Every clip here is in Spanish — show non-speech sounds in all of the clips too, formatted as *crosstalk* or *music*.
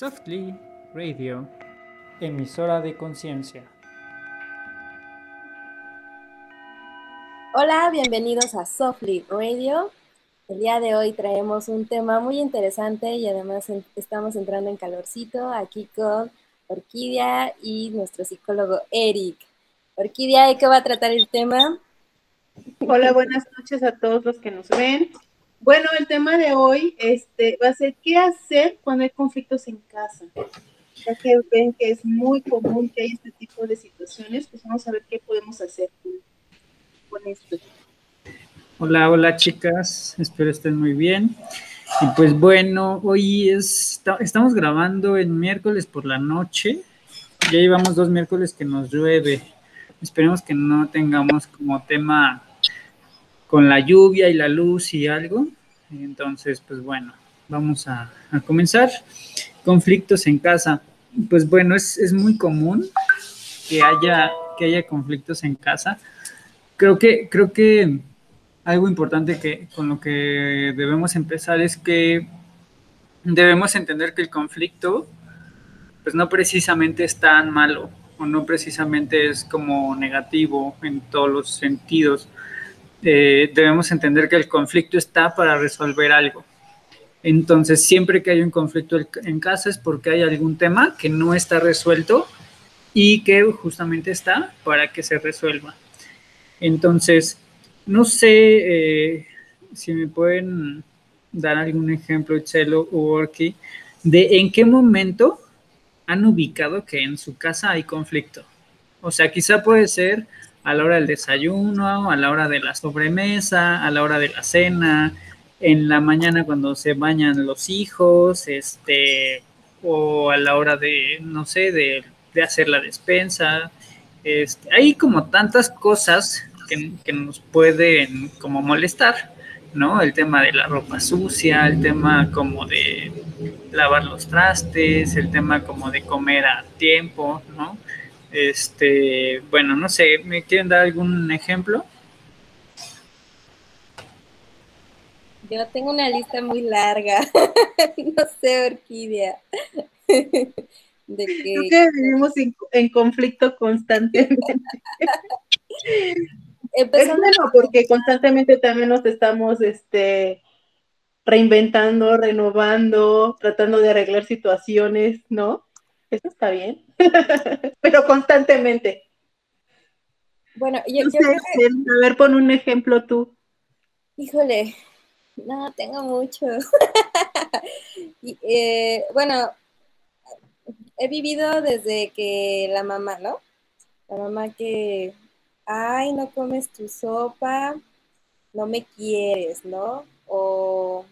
Softly Radio, emisora de conciencia. Hola, bienvenidos a Softly Radio. El día de hoy traemos un tema muy interesante y además estamos entrando en calorcito aquí con Orquídea y nuestro psicólogo Eric. Orquídea, ¿de qué va a tratar el tema? Hola, buenas noches a todos los que nos ven. Bueno, el tema de hoy este, va a ser qué hacer cuando hay conflictos en casa. Ya que ven que es muy común que hay este tipo de situaciones, pues vamos a ver qué podemos hacer con esto. Hola, hola chicas, espero estén muy bien. Y pues bueno, hoy es, estamos grabando el miércoles por la noche. Ya llevamos dos miércoles que nos llueve. Esperemos que no tengamos como tema con la lluvia y la luz y algo. Entonces, pues bueno, vamos a, comenzar. Conflictos en casa. Pues bueno, es, muy común que haya, que haya conflictos en casa. Creo que, creo que algo importante que con lo que debemos empezar es que debemos entender que el conflicto pues no precisamente es tan malo o no precisamente es como negativo en todos los sentidos. Eh, debemos entender que el conflicto está para resolver algo. Entonces, siempre que hay un conflicto en casa es porque hay algún tema que no está resuelto y que justamente está para que se resuelva. Entonces, no sé eh, si me pueden dar algún ejemplo, Chelo o Orki, de en qué momento han ubicado que en su casa hay conflicto. O sea, quizá puede ser a la hora del desayuno, a la hora de la sobremesa, a la hora de la cena, en la mañana cuando se bañan los hijos, este, o a la hora de, no sé, de, hacer la despensa. Este, hay como tantas cosas que, que, nos pueden como molestar, ¿no? El tema de la ropa sucia, el tema como de lavar los trastes, el tema como de comer a tiempo, ¿no? Este, bueno, no sé, ¿me quieren dar algún ejemplo? Yo tengo una lista muy larga, *laughs* no sé, Orquídea. *laughs* De que... Creo que vivimos en, conflicto constantemente. *laughs* es bueno porque constantemente también nos estamos este, reinventando, renovando, tratando de arreglar situaciones, ¿no? Eso está bien, *laughs* pero constantemente. Bueno, yo, A ver, pon un ejemplo tú. Híjole, no, tengo muchos. *laughs* Eh, bueno, he vivido desde que la mamá, ¿no? La mamá que, ay, no comes tu sopa, no me quieres, ¿no? O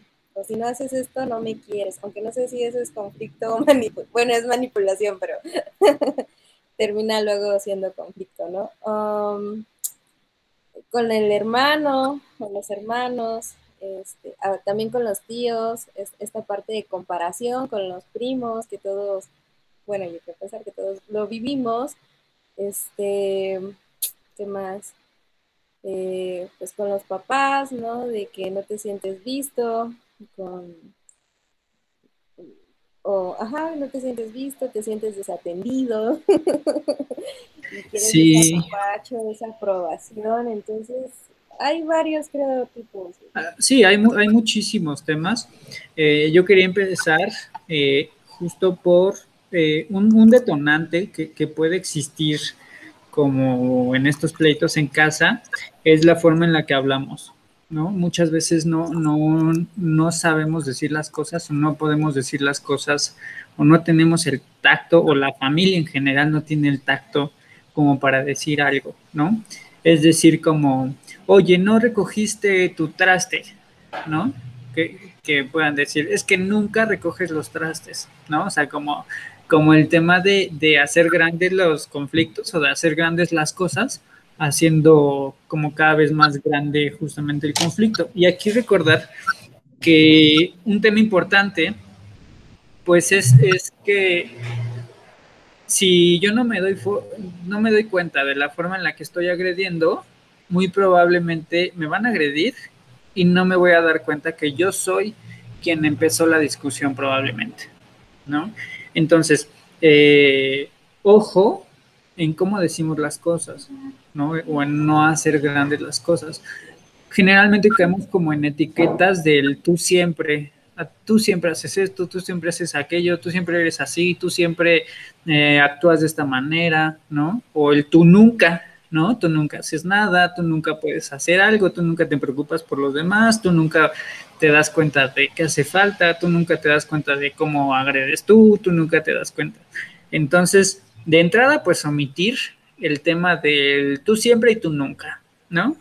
si no haces esto, no me quieres, aunque no sé si eso es conflicto o *laughs* manipulación, bueno, es manipulación, pero *laughs* termina luego siendo conflicto, ¿no? Um, con el hermano, con los hermanos, este, ah, también con los tíos, esta parte de comparación con los primos, que todos, bueno, yo quiero pensar que todos lo vivimos, este, ¿qué más? Eh, pues con los papás, ¿no? De que no te sientes visto, con, o, ajá, no te sientes visto, te sientes desatendido, *laughs* sí. esa aprobación, entonces hay varios, creo, tipos. Ah, sí, hay, hay muchísimos temas. Eh, yo quería empezar eh, justo por eh, un, un, detonante que, que, puede existir como en estos pleitos en casa, es la forma en la que hablamos. ¿No? Muchas veces no, no, no sabemos decir las cosas o no podemos decir las cosas o no tenemos el tacto o la familia en general no tiene el tacto como para decir algo, ¿no? Es decir, como, oye, no recogiste tu traste, ¿no? Que, puedan decir, es que nunca recoges los trastes, ¿no? O sea, como, como el tema de, de hacer grandes los conflictos o de hacer grandes las cosas, haciendo como cada vez más grande justamente el conflicto. Y aquí recordar que un tema importante, pues es, es que si yo no me, doy no me doy cuenta de la forma en la que estoy agrediendo, muy probablemente me van a agredir y no me voy a dar cuenta que yo soy quien empezó la discusión probablemente, ¿no? Entonces, eh, ojo en cómo decimos las cosas, ¿no? O en no hacer grandes las cosas. Generalmente quedamos como en etiquetas del tú siempre, tú siempre haces esto, tú siempre haces aquello, tú siempre eres así, tú siempre eh, actúas de esta manera, ¿no? O el tú nunca, ¿no? Tú nunca haces nada, tú nunca puedes hacer algo, tú nunca te preocupas por los demás, tú nunca te das cuenta de qué hace falta, tú nunca te das cuenta de cómo agredes tú, tú nunca te das cuenta. Entonces, de entrada, pues omitir el tema del tú siempre y tú nunca, ¿no?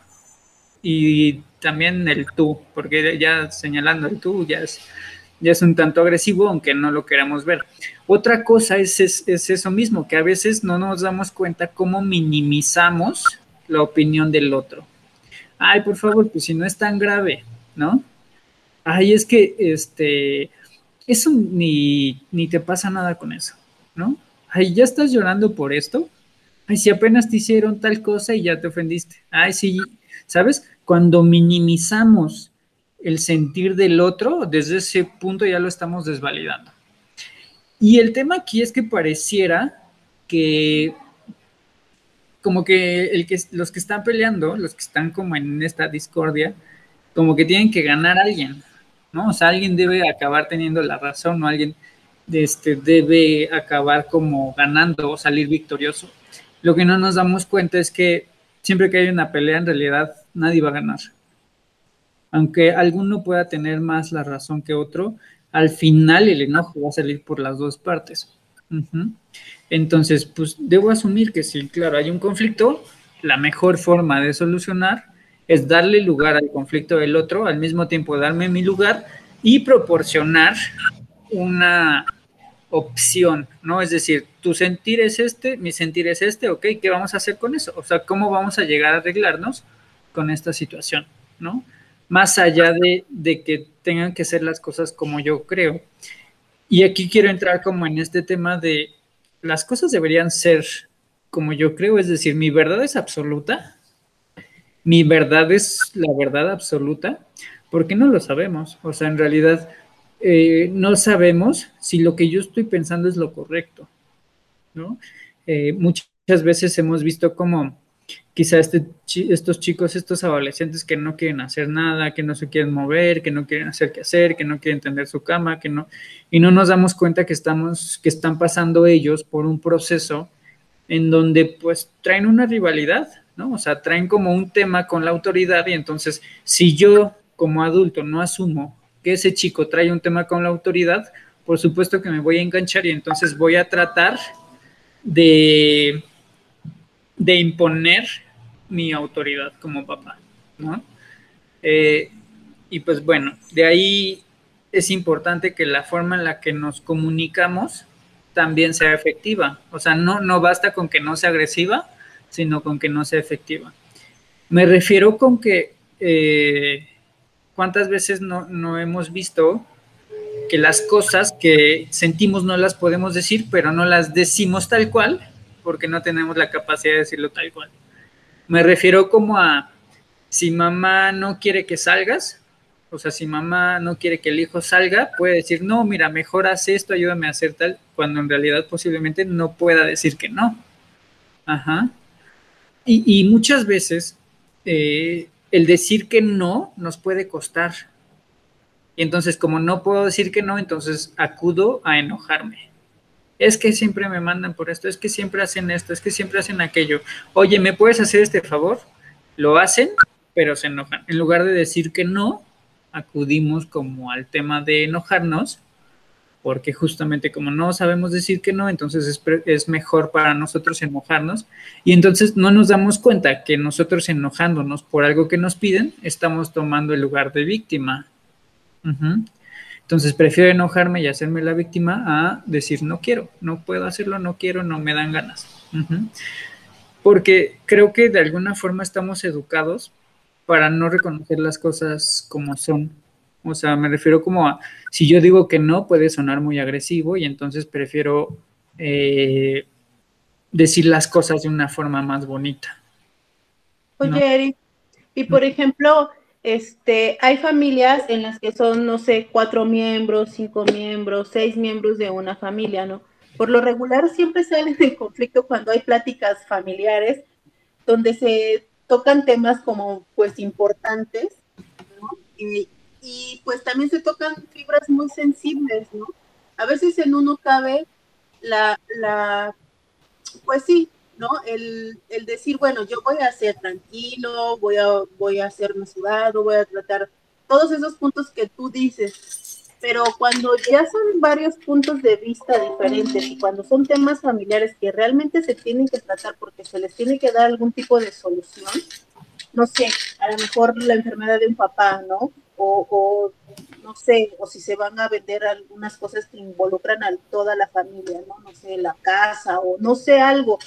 Y también el tú, porque ya señalando el tú ya es, ya es un tanto agresivo, aunque no lo queramos ver. Otra cosa es, es, eso mismo, que a veces no nos damos cuenta cómo minimizamos la opinión del otro. Ay, por favor, pues si no es tan grave, ¿no? Ay, es que este, eso ni, ni te pasa nada con eso, ¿no? Ay, ya estás llorando por esto. Ay, si apenas te hicieron tal cosa y ya te ofendiste. Ay, sí, ¿sabes? Cuando minimizamos el sentir del otro, desde ese punto ya lo estamos desvalidando. Y el tema aquí es que pareciera que como que, el que los que están peleando, los que están como en esta discordia, como que tienen que ganar a alguien, ¿no? O sea, alguien debe acabar teniendo la razón o alguien este, debe acabar como ganando o salir victorioso. Lo que no nos damos cuenta es que siempre que hay una pelea, en realidad nadie va a ganar. Aunque alguno pueda tener más la razón que otro, al final el enojo va a salir por las dos partes. Entonces, pues debo asumir que si, claro, hay un conflicto, la mejor forma de solucionar es darle lugar al conflicto del otro, al mismo tiempo darme mi lugar y proporcionar una opción, ¿no? Es decir, tu sentir es este, mi sentir es este, ok, ¿qué vamos a hacer con eso? O sea, ¿cómo vamos a llegar a arreglarnos con esta situación, ¿no? Más allá de, de que tengan que ser las cosas como yo creo. Y aquí quiero entrar como en este tema de las cosas deberían ser como yo creo, es decir, mi verdad es absoluta, mi verdad es la verdad absoluta, porque no lo sabemos. O sea, en realidad eh, no sabemos si lo que yo estoy pensando es lo correcto, ¿no? Eh, muchas veces hemos visto como quizá este, estos chicos, estos adolescentes que no quieren hacer nada, que no se quieren mover, que no quieren hacer qué hacer, que no quieren tender su cama, que no, y no nos damos cuenta que estamos, que están pasando ellos por un proceso en donde pues traen una rivalidad, ¿no? O sea, traen como un tema con la autoridad y entonces si yo como adulto no asumo que ese chico trae un tema con la autoridad, por supuesto que me voy a enganchar y entonces voy a tratar de, de imponer mi autoridad como papá, ¿no? Eh, y pues bueno, de ahí es importante que la forma en la que nos comunicamos también sea efectiva. O sea, no, no basta con que no sea agresiva, sino con que no sea efectiva. Me refiero con que eh, ¿Cuántas veces no, hemos visto que las cosas que sentimos no las podemos decir, pero no las decimos tal cual, porque no tenemos la capacidad de decirlo tal cual? Me refiero como a, si mamá no quiere que salgas, o sea, si mamá no quiere que el hijo salga, puede decir, no, mira, mejor haz esto, ayúdame a hacer tal, cuando en realidad posiblemente no pueda decir que no. Ajá. Y, muchas veces eh, el decir que no nos puede costar. Y entonces, como no puedo decir que no, entonces acudo a enojarme. Es que siempre me mandan por esto, es que siempre hacen esto, es que siempre hacen aquello. Oye, ¿me puedes hacer este favor? Lo hacen, pero se enojan. En lugar de decir que no, acudimos como al tema de enojarnos porque justamente como no sabemos decir que no, entonces es, mejor para nosotros enojarnos y entonces no nos damos cuenta que nosotros enojándonos por algo que nos piden, estamos tomando el lugar de víctima. Entonces prefiero enojarme y hacerme la víctima a decir no quiero, no puedo hacerlo, no quiero, no me dan ganas. Porque creo que de alguna forma estamos educados para no reconocer las cosas como son o sea, me refiero como a, si yo digo que no, puede sonar muy agresivo y entonces prefiero eh, decir las cosas de una forma más bonita. Oye, Eric, y por ejemplo, este, hay familias en las que son, no sé, cuatro miembros, cinco miembros, seis miembros de una familia, ¿no? Por lo regular siempre salen en conflicto cuando hay pláticas familiares donde se tocan temas como, pues, importantes, ¿no? Y, y pues también se tocan fibras muy sensibles, ¿no? A veces en uno cabe la, la pues sí, ¿no? El, el, decir, bueno, yo voy a ser tranquilo, voy a, voy a ser mesurado, voy a tratar todos esos puntos que tú dices, pero cuando ya son varios puntos de vista diferentes y cuando son temas familiares que realmente se tienen que tratar porque se les tiene que dar algún tipo de solución, no sé, a lo mejor la enfermedad de un papá, ¿no? O, o no sé, o si se van a vender algunas cosas que involucran a toda la familia, ¿no? No sé, la casa o no sé, algo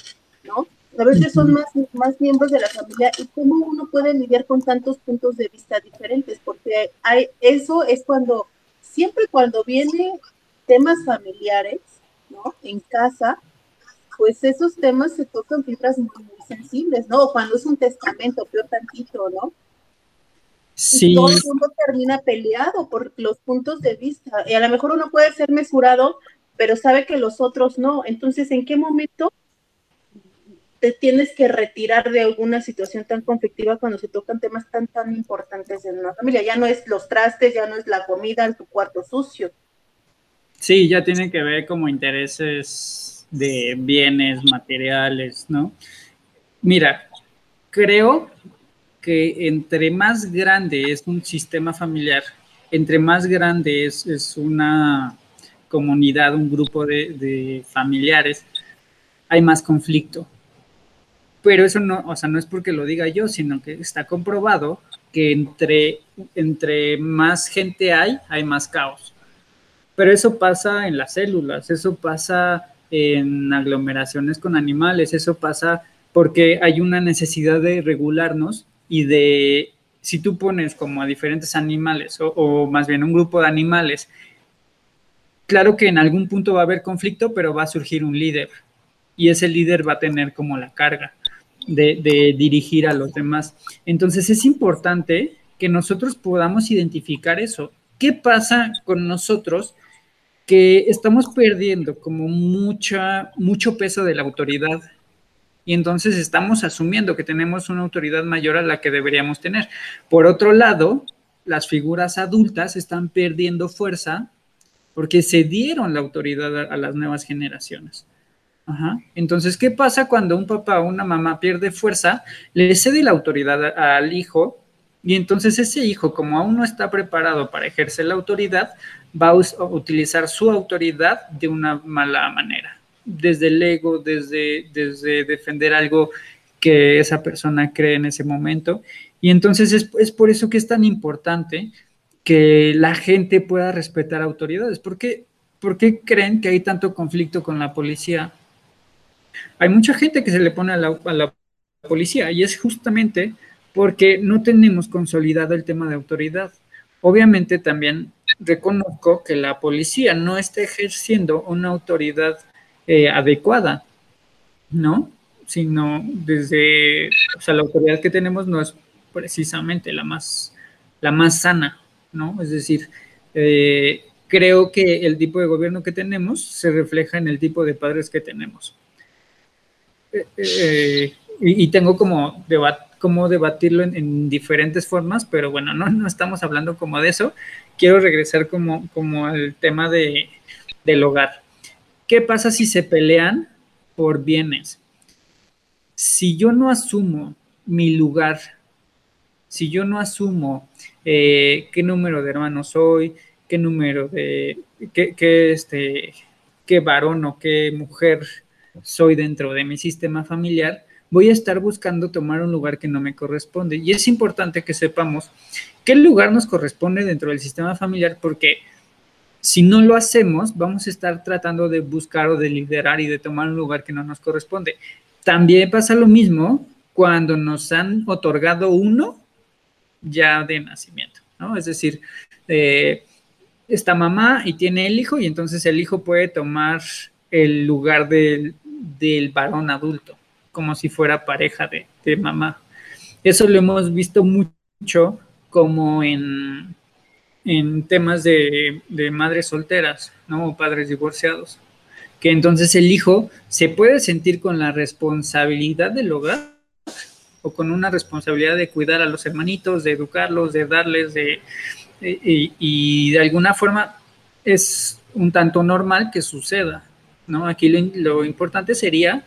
¿no? A veces son más, más miembros de la familia y cómo uno puede lidiar con tantos puntos de vista diferentes, porque hay, eso es cuando, siempre cuando viene temas familiares, ¿no? En casa, pues esos temas se tocan fibras muy, sensibles, ¿no? cuando es un testamento, peor tantito, ¿no? Sí. Y todo el mundo termina peleado por los puntos de vista. Y a lo mejor uno puede ser mesurado, pero sabe que los otros no. Entonces, ¿en qué momento te tienes que retirar de alguna situación tan conflictiva cuando se tocan temas tan, tan importantes en una familia. Ya no es los trastes, ya no es la comida en tu cuarto sucio. Sí, ya tiene que ver como intereses de bienes materiales, ¿no? Mira, creo que entre más grande es un sistema familiar, entre más grande es, una comunidad, un grupo de, de familiares, hay más conflicto pero eso no, o sea, no es porque lo diga yo, sino que está comprobado que entre, entre más gente hay, hay más caos. Pero eso pasa en las células, eso pasa en aglomeraciones con animales, eso pasa porque hay una necesidad de regularnos y de, si tú pones como a diferentes animales o, más bien un grupo de animales, claro que en algún punto va a haber conflicto, pero va a surgir un líder y ese líder va a tener como la carga de, dirigir a los demás. Entonces es importante que nosotros podamos identificar eso. ¿Qué pasa con nosotros que estamos perdiendo como mucha, mucho peso de la autoridad? Y entonces estamos asumiendo que tenemos una autoridad mayor a la que deberíamos tener. Por otro lado, las figuras adultas están perdiendo fuerza porque se dieron la autoridad a las nuevas generaciones. Entonces, ¿qué pasa cuando un papá o una mamá pierde fuerza, le cede la autoridad al hijo y entonces ese hijo, como aún no está preparado para ejercer la autoridad, va a utilizar su autoridad de una mala manera, desde el ego, desde, desde defender algo que esa persona cree en ese momento. Y entonces es, es por eso que es tan importante que la gente pueda respetar autoridades. ¿Por qué, ¿Por qué creen que hay tanto conflicto con la policía? Hay mucha gente que se le pone a la, policía y es justamente porque no tenemos consolidado el tema de autoridad. Obviamente también reconozco que la policía no está ejerciendo una autoridad eh, adecuada, ¿no? Sino desde, o sea, la autoridad que tenemos no es precisamente la más, la más sana, ¿no? Es decir, eh, creo que el tipo de gobierno que tenemos se refleja en el tipo de padres que tenemos. Eh, y, tengo como, debatirlo en, diferentes formas, pero bueno, no, no estamos hablando como de eso. Quiero regresar como, como al tema de, del hogar. ¿Qué pasa si se pelean por bienes? Si yo no asumo mi lugar, si yo no asumo eh, qué número de hermanos soy, qué número de, qué, qué, este, qué varón o qué mujer soy dentro de mi sistema familiar, voy a estar buscando tomar un lugar que no me corresponde. Y es importante que sepamos qué lugar nos corresponde dentro del sistema familiar porque si no lo hacemos, vamos a estar tratando de buscar o de liderar y de tomar un lugar que no nos corresponde. También pasa lo mismo cuando nos han otorgado uno ya de nacimiento, ¿no? Es decir, eh, esta mamá y tiene el hijo y entonces el hijo puede tomar el lugar del, del varón adulto, como si fuera pareja de, mamá. Eso lo hemos visto mucho como en, en temas de, de, madres solteras, ¿no? O padres divorciados. Que entonces el hijo se puede sentir con la responsabilidad del hogar o con una responsabilidad de cuidar a los hermanitos, de educarlos, de darles, de, y, y de alguna forma es un tanto normal que suceda, ¿no? Aquí lo, importante sería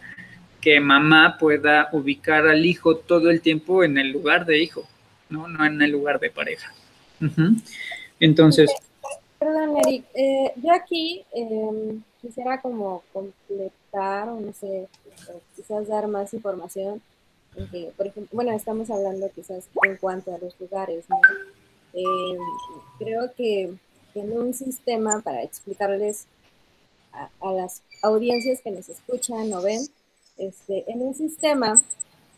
que mamá pueda ubicar al hijo todo el tiempo en el lugar de hijo, ¿no? No en el lugar de pareja. Entonces... Perdón, Eric, eh, yo aquí em, quisiera como completar, o no sé, quizás dar más información. por ejemplo, bueno, estamos hablando quizás en cuanto a los lugares, ¿no? Em, creo que en un sistema para explicarles a, las audiencias que nos escuchan o ven, este, en un sistema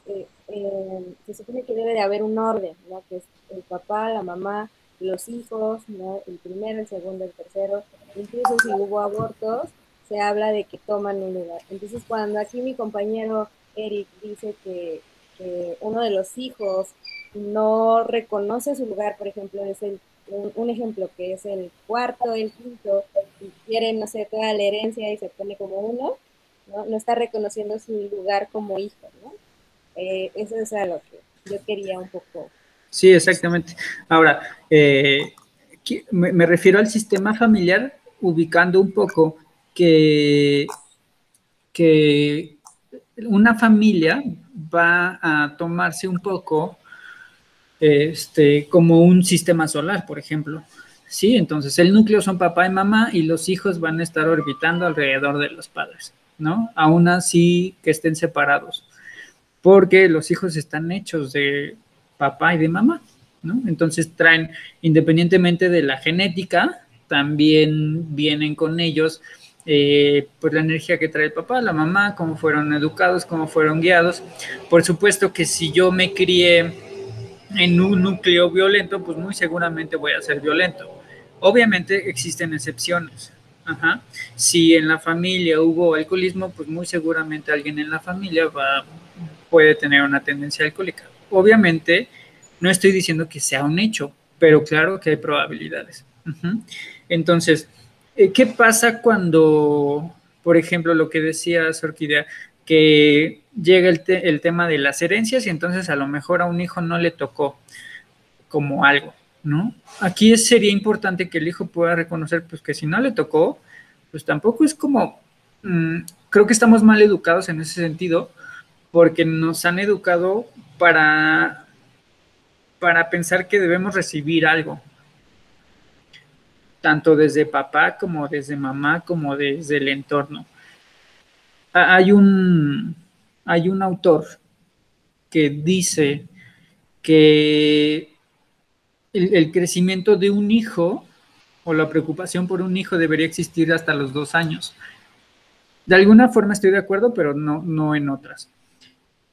eh, eh, se supone que debe de haber un orden, ¿no? que es el papá, la mamá, los hijos, ¿no? el primero, el segundo, el tercero, incluso si hubo abortos, se habla de que toman un lugar. Entonces, cuando aquí mi compañero Eric dice que, uno de los hijos no reconoce su lugar, por ejemplo, es el un, ejemplo que es el cuarto, el quinto, y quiere, no sé, toda la herencia y se pone como uno, ¿no? No está reconociendo su lugar como hijo, ¿no? Eh, eso es a lo que yo quería un poco. Sí, exactamente. Ahora, eh, me, refiero al sistema familiar ubicando un poco que, que una familia va a tomarse un poco este, como un sistema solar, por ejemplo. Sí, entonces el núcleo son papá y mamá y los hijos van a estar orbitando alrededor de los padres, ¿no? Aún así que estén separados, porque los hijos están hechos de papá y de mamá, ¿no? Entonces traen, independientemente de la genética, también vienen con ellos eh, pues la energía que trae el papá, la mamá, cómo fueron educados, cómo fueron guiados. Por supuesto que si yo me crié en un núcleo violento, pues muy seguramente voy a ser violento. Obviamente existen excepciones. Si en la familia hubo alcoholismo, pues muy seguramente alguien en la familia va, puede tener una tendencia alcohólica. Obviamente no estoy diciendo que sea un hecho, pero claro que hay probabilidades. Entonces, eh, ¿qué pasa cuando, por ejemplo, lo que decía Sorquidea, que llega el, tema de las herencias y entonces a lo mejor a un hijo no le tocó como algo, ¿no? Aquí sería importante que el hijo pueda reconocer, pues que si no le tocó, pues tampoco es como, mm, creo que estamos mal educados en ese sentido, porque nos han educado para, para pensar que debemos recibir algo, tanto desde papá como desde mamá, como desde el entorno hay un, hay un autor que dice que el, crecimiento de un hijo o la preocupación por un hijo debería existir hasta los dos años. De alguna forma estoy de acuerdo, pero no, no en otras.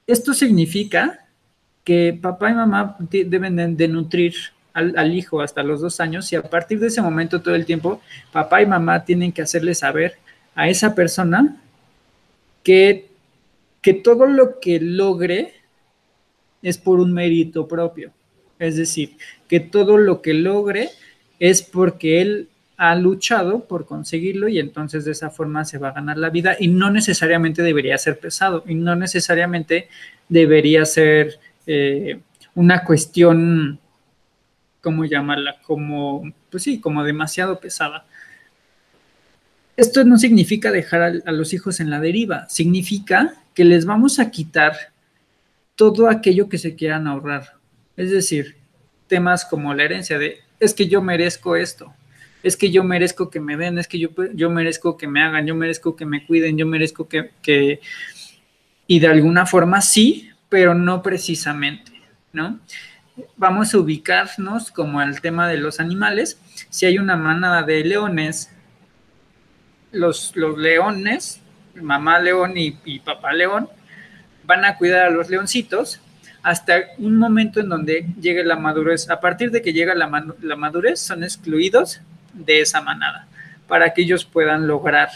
Esto significa que papá y mamá deben de, nutrir al, hijo hasta los dos años y a partir de ese momento todo el tiempo papá y mamá tienen que hacerle saber a esa persona que, que todo lo que logre es por un mérito propio. Es decir, que todo lo que logre es porque él ha luchado por conseguirlo y entonces de esa forma se va a ganar la vida y no necesariamente debería ser pesado y no necesariamente debería ser eh, una cuestión, ¿cómo llamarla? Como, pues sí, como demasiado pesada. Esto no significa dejar a, los hijos en la deriva, significa que les vamos a quitar todo aquello que se quieran ahorrar. Es decir, temas como la herencia de, es que yo merezco esto, es que yo merezco que me den, es que yo, yo merezco que me hagan, yo merezco que me cuiden, yo merezco que, que... Y de alguna forma sí, pero no precisamente, ¿no? Vamos a ubicarnos como el tema de los animales. Si hay una manada de leones los, leones, mamá león y, papá león, van a cuidar a los leoncitos hasta un momento en donde llegue la madurez. A partir de que llega la, madurez, son excluidos de esa manada para que ellos puedan lograr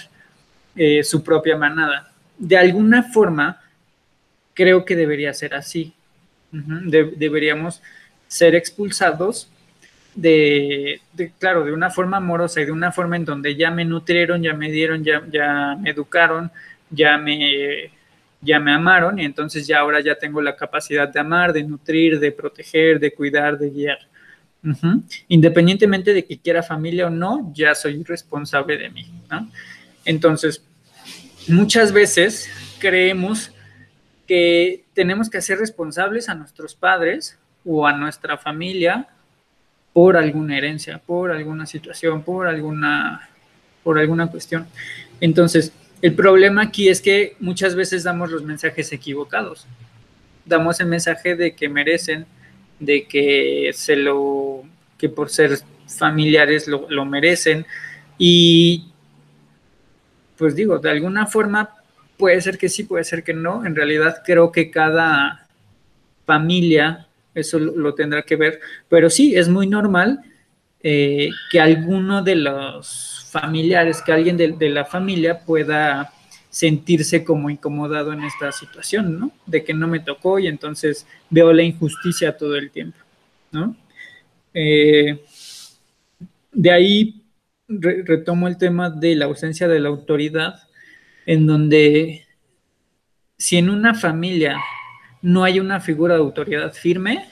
eh, su propia manada. De alguna forma, creo que debería ser así. deberíamos ser expulsados de, claro, de una forma amorosa y de una forma en donde ya me nutrieron, ya me dieron, ya, ya me educaron, ya me, ya me amaron y entonces ya ahora ya tengo la capacidad de amar, de nutrir, de proteger, de cuidar, de guiar. Independientemente de que quiera familia o no, ya soy responsable de mí. Entonces, muchas veces creemos que tenemos que hacer responsables a nuestros padres o a nuestra familia por alguna herencia, por alguna situación, por alguna, por alguna cuestión. Entonces, el problema aquí es que muchas veces damos los mensajes equivocados. Damos el mensaje de que merecen, de que se lo, que por ser familiares lo, lo merecen. Y pues digo, de alguna forma puede ser que sí, puede ser que no. En realidad creo que cada familia eso lo, tendrá que ver. Pero sí, es muy normal eh, que alguno de los familiares, que alguien de, la familia pueda sentirse como incomodado en esta situación, ¿no? De que no me tocó y entonces veo la injusticia todo el tiempo, ¿no? Eh, de ahí retomo el tema de la ausencia de la autoridad, en donde si en una familia no hay una figura de autoridad firme,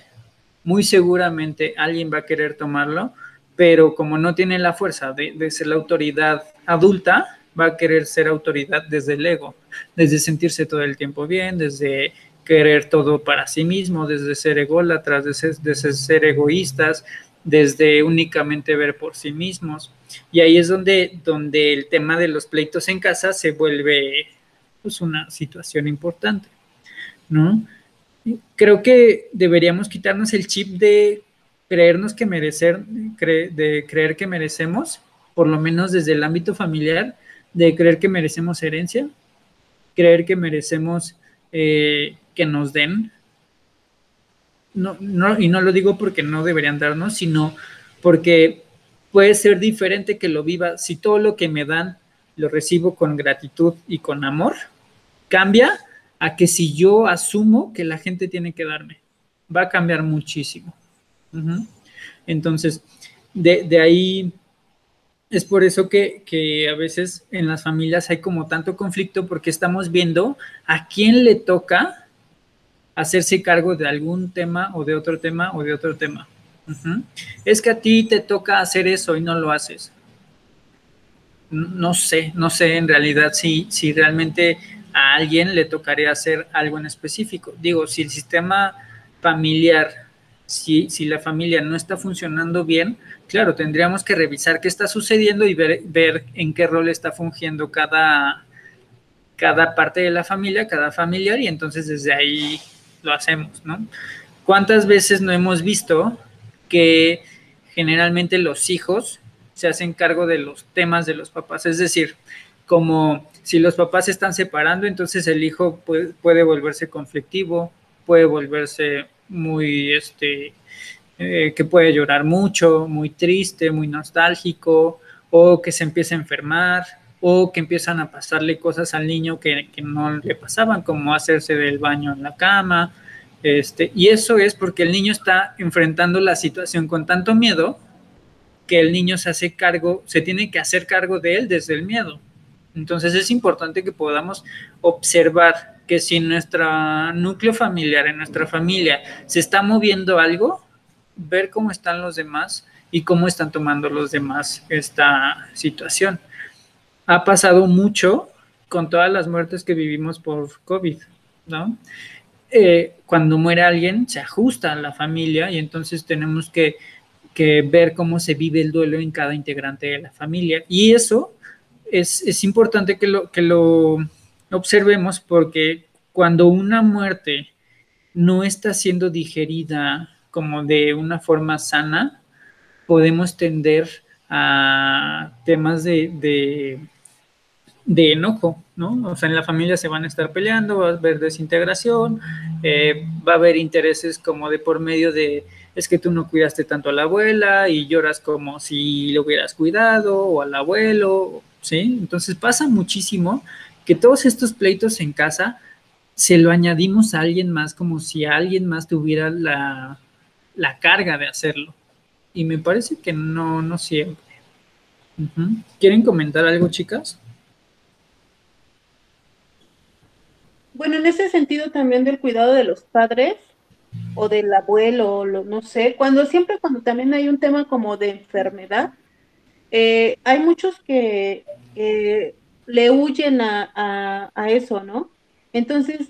muy seguramente alguien va a querer tomarlo, pero como no tiene la fuerza de, ser la autoridad adulta, va a querer ser autoridad desde el ego, desde sentirse todo el tiempo bien, desde querer todo para sí mismo, desde ser ególatras, desde, desde ser egoístas, desde únicamente ver por sí mismos. Y ahí es donde, donde el tema de los pleitos en casa se vuelve pues, una situación importante, ¿no? Creo que deberíamos quitarnos el chip de creernos que merecer, creer que merecemos, por lo menos desde el ámbito familiar, de creer que merecemos herencia, creer que merecemos eh, que nos den. No, no, y no lo digo porque no deberían darnos, sino porque puede ser diferente que lo viva. Si todo lo que me dan lo recibo con gratitud y con amor, cambia a que si yo asumo que la gente tiene que darme. Va a cambiar muchísimo. Entonces, de, ahí es por eso que, que, a veces en las familias hay como tanto conflicto porque estamos viendo a quién le toca hacerse cargo de algún tema o de otro tema o de otro tema. Es que a ti te toca hacer eso y no lo haces. No sé, no sé en realidad si, si realmente a alguien le tocaría hacer algo en específico. Digo, si el sistema familiar, si, si la familia no está funcionando bien, claro, tendríamos que revisar qué está sucediendo y ver, ver en qué rol está fungiendo cada, cada parte de la familia, cada familiar, y entonces desde ahí lo hacemos, ¿no? ¿Cuántas veces no hemos visto que generalmente los hijos se hacen cargo de los temas de los papás. Es decir, como si los papás se están separando, entonces el hijo puede, volverse conflictivo, puede volverse muy, este, eh, que puede llorar mucho, muy triste, muy nostálgico, o que se empieza a enfermar, o que empiezan a pasarle cosas al niño que, que no le pasaban, como hacerse del baño en la cama, este, y eso es porque el niño está enfrentando la situación con tanto miedo que el niño se hace cargo, se tiene que hacer cargo de él desde el miedo. Entonces es importante que podamos observar que si nuestro núcleo familiar, en nuestra familia, se está moviendo algo, ver cómo están los demás y cómo están tomando los demás esta situación. Ha pasado mucho con todas las muertes que vivimos por COVID, ¿no? Eh, cuando muere alguien se ajusta a la familia y entonces tenemos que, ver cómo se vive el duelo en cada integrante de la familia. Y eso es, importante que lo, observemos porque cuando una muerte no está siendo digerida como de una forma sana, podemos tender a temas de enojo, ¿no? O sea, en la familia se van a estar peleando, va a haber desintegración, eh, va a haber intereses como de por medio de, es que tú no cuidaste tanto a la abuela y lloras como si lo hubieras cuidado o al abuelo, ¿sí? Entonces pasa muchísimo que todos estos pleitos en casa se lo añadimos a alguien más como si alguien más tuviera la, la carga de hacerlo. Y me parece que no, no siempre. ¿Quieren comentar algo, chicas? Bueno, en ese sentido también del cuidado de los padres o del abuelo, no sé, cuando siempre cuando también hay un tema como de enfermedad, eh, hay muchos que le huyen a, a, eso, ¿no? Entonces,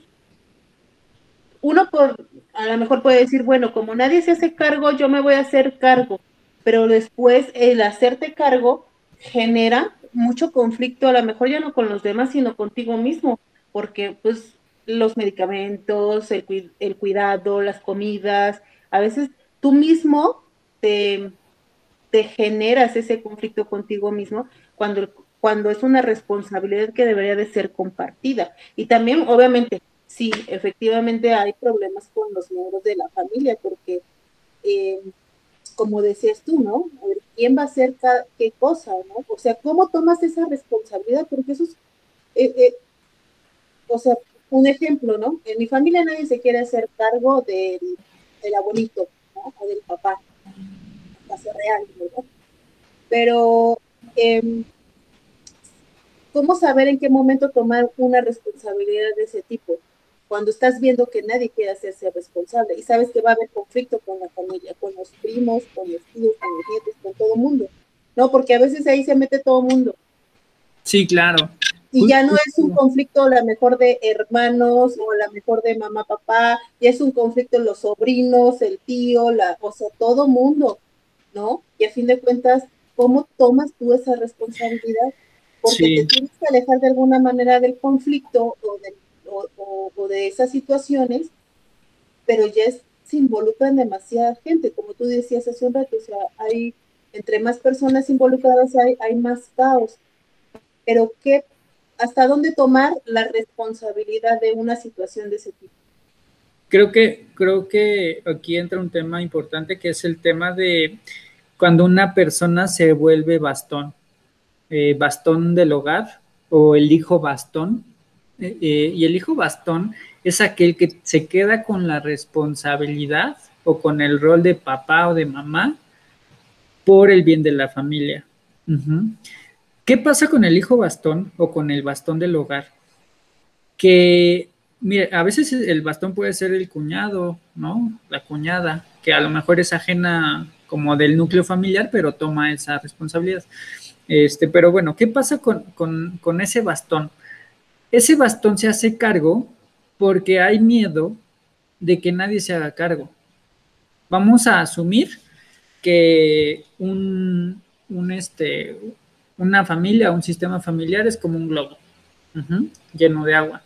uno por, a lo mejor puede decir, bueno, como nadie se hace cargo, yo me voy a hacer cargo, pero después el hacerte cargo genera mucho conflicto, a lo mejor ya no con los demás, sino contigo mismo, porque pues los medicamentos, el, el cuidado, las comidas, a veces tú mismo te, te generas ese conflicto contigo mismo cuando, cuando es una responsabilidad que debería de ser compartida. Y también, obviamente, sí, efectivamente hay problemas con los miembros de la familia, porque, eh, como decías tú, ¿no? A ver, ¿quién va a hacer qué cosa, ¿no? O sea, ¿cómo tomas esa responsabilidad? Porque eso es, eh, eh, o sea, un ejemplo, ¿no? En mi familia nadie se quiere hacer cargo del, abuelito, ¿no? O del papá, ser real, ¿verdad? Pero, em, ¿cómo saber en qué momento tomar una responsabilidad de ese tipo? Cuando estás viendo que nadie quiere hacerse responsable y sabes que va a haber conflicto con la familia, con los primos, con los tíos, con los nietos, con todo el mundo, ¿no? Porque a veces ahí se mete todo el mundo. Sí, claro. Y ya no es un conflicto la mejor de hermanos o la mejor de mamá, papá, ya es un conflicto los sobrinos, el tío, la, o sea, todo mundo, ¿no? Y a fin de cuentas, ¿cómo tomas tú esa responsabilidad? Porque te tienes que alejar de alguna manera del conflicto o de, esas situaciones, pero ya se involucran demasiada gente, como tú decías hace un rato, o sea, hay, entre más personas involucradas hay, hay más caos. Pero ¿qué hasta dónde tomar la responsabilidad de una situación de ese tipo. Creo que, creo que aquí entra un tema importante que es el tema de cuando una persona se vuelve bastón, eh, bastón del hogar o el hijo bastón. Eh, eh, y el hijo bastón es aquel que se queda con la responsabilidad o con el rol de papá o de mamá por el bien de la familia. ¿Qué pasa con el hijo bastón o con el bastón del hogar? Que, mire, a veces el bastón puede ser el cuñado, ¿no? La cuñada, que a lo mejor es ajena como del núcleo familiar, pero toma esa responsabilidad. Este, pero bueno, ¿qué pasa con, con ese bastón? Ese bastón se hace cargo porque hay miedo de que nadie se haga cargo. Vamos a asumir que un, un, este, una familia, un sistema familiar es como un globo lleno de agua.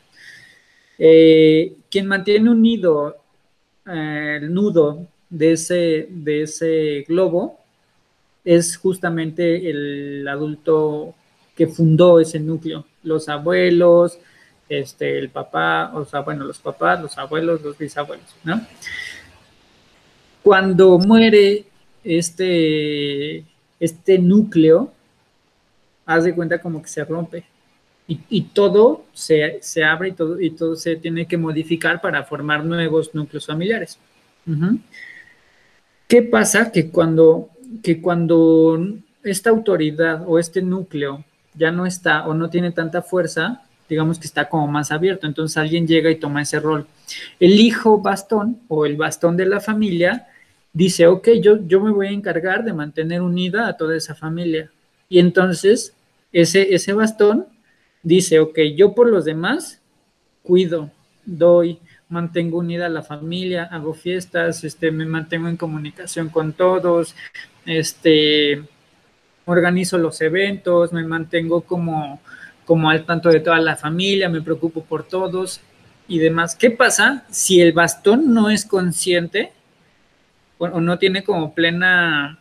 Eh, quien mantiene un nido, eh, el nudo de ese, de ese globo, es justamente el adulto que fundó ese núcleo, los abuelos, este, el papá, o sea, bueno, los papás, los abuelos, los bisabuelos, ¿no? Cuando muere este, este núcleo, haz de cuenta como que se rompe. Y, todo se, abre y todo, y todo se tiene que modificar para formar nuevos núcleos familiares. ¿Qué pasa? Que cuando, que cuando esta autoridad o este núcleo ya no está o no tiene tanta fuerza, digamos que está como más abierto, entonces alguien llega y toma ese rol. El hijo bastón o el bastón de la familia dice, ok, yo, yo me voy a encargar de mantener unida a toda esa familia. Y entonces ese, ese bastón dice, ok, yo por los demás cuido, doy, mantengo unida a la familia, hago fiestas, este, me mantengo en comunicación con todos, este, organizo los eventos, me mantengo como, como al tanto de toda la familia, me preocupo por todos y demás. ¿Qué pasa si el bastón no es consciente o no tiene como plena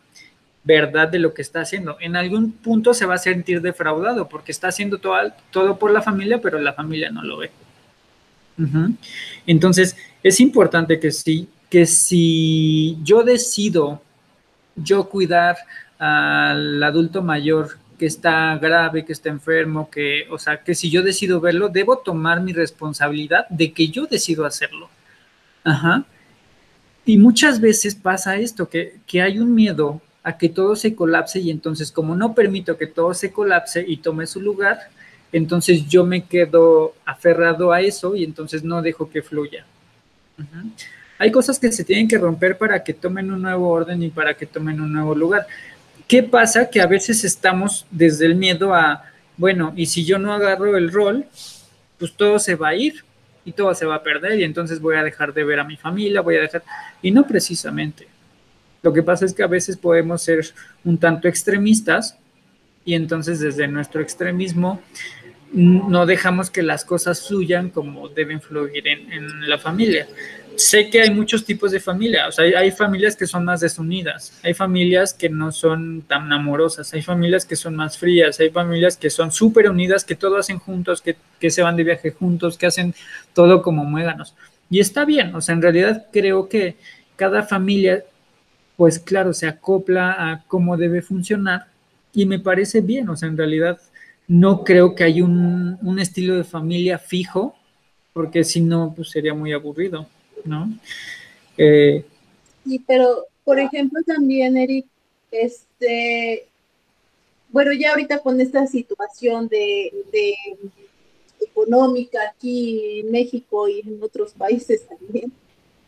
verdad de lo que está haciendo. En algún punto se va a sentir defraudado porque está haciendo todo, todo por la familia, pero la familia no lo ve. Entonces, es importante que si, que si yo decido yo cuidar al adulto mayor que está grave, que está enfermo, que, o sea, que si yo decido verlo, debo tomar mi responsabilidad de que yo decido hacerlo. Ajá. Y muchas veces pasa esto, que, que hay un miedo a que todo se colapse y entonces como no permito que todo se colapse y tome su lugar, entonces yo me quedo aferrado a eso y entonces no dejo que fluya. Hay cosas que se tienen que romper para que tomen un nuevo orden y para que tomen un nuevo lugar. ¿Qué pasa? Que a veces estamos desde el miedo a, bueno, y si yo no agarro el rol, pues todo se va a ir y todo se va a perder y entonces voy a dejar de ver a mi familia, voy a dejar... Y no precisamente. Lo que pasa es que a veces podemos ser un tanto extremistas y entonces desde nuestro extremismo no dejamos que las cosas fluyan como deben fluir en, la familia. Sé que hay muchos tipos de familia, o sea, hay, familias que son más desunidas, hay familias que no son tan amorosas, hay familias que son más frías, hay familias que son súper unidas, que todo hacen juntos, que, que se van de viaje juntos, que hacen todo como muéganos. Y está bien, o sea, en realidad creo que cada familia, pues claro, se acopla a cómo debe funcionar y me parece bien, o sea, en realidad no creo que haya un, estilo de familia fijo, porque si no, pues sería muy aburrido, ¿no? Eh, sí, pero, por ejemplo, también, Eric, este, bueno, ya ahorita con esta situación de, económica aquí en México y en otros países también,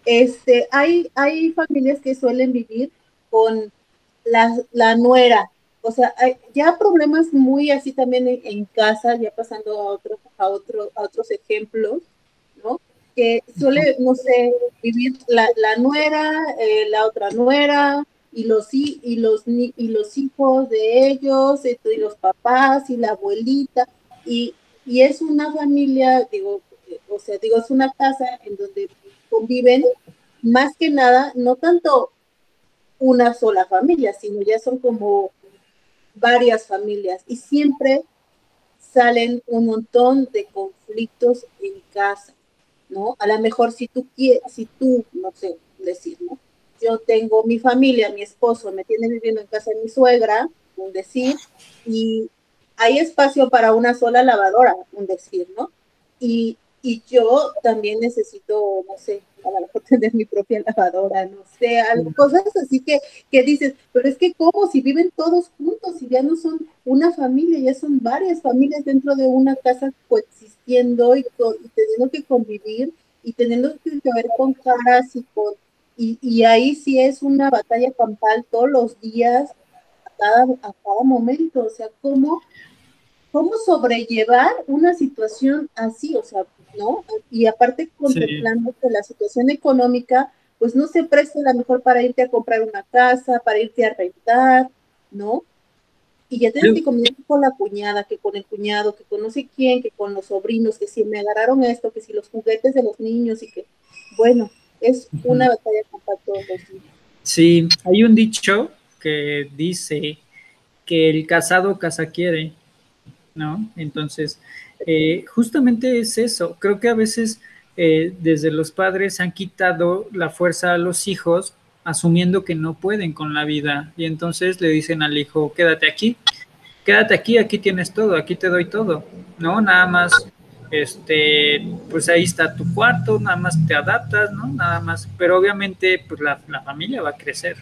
este, hay, hay familias que suelen vivir con la, la nuera, o sea, hay ya problemas muy así también en, casa, ya pasando a, otro, a, otro, a otros ejemplos, ¿no? Que suele, no sé, vivir la, nuera, eh, la otra nuera, y los, y, los, y los hijos de ellos, y los papás, y la abuelita, y, y es una familia, digo, o sea, digo, es una casa en donde conviven más que nada, no tanto una sola familia, sino ya son como varias familias y siempre salen un montón de conflictos en casa, ¿no? A lo mejor si tú quieres, si tú, no sé, decir, ¿no? Yo tengo mi familia, mi esposo me tiene viviendo en casa de mi suegra, un decir, y hay espacio para una sola lavadora, un decir, ¿no? Y, y yo también necesito, no sé, a lo mejor *laughs* tener mi propia lavadora, no sé, algo, cosas así que, que dices, pero es que cómo, si viven todos juntos y ya no son una familia, ya son varias familias dentro de una casa coexistiendo y, teniendo que convivir y teniendo que ver con caras y con, y, y, ahí sí es una batalla campal todos los días, a cada, a cada momento, o sea, cómo, cómo sobrellevar una situación así, o sea, ¿no? Y aparte contemplando que la situación económica, pues no se presta la mejor para irte a comprar una casa, para irte a rentar, ¿no? Y ya tienes que convivir con la cuñada, que con el cuñado, que con no sé quién, que con los sobrinos, que si me agarraron esto, que si los juguetes de los niños y que, bueno, es una batalla para todos los días. Sí, hay un dicho que dice que el casado casa quiere, ¿no? Entonces, eh, justamente es eso. Creo que a veces eh, desde los padres han quitado la fuerza a los hijos asumiendo que no pueden con la vida y entonces le dicen al hijo, quédate aquí, quédate aquí, aquí tienes todo, aquí te doy todo, ¿no? Nada más, este, pues ahí está tu cuarto, nada más te adaptas, ¿no? Nada más, pero obviamente pues la, familia va a crecer,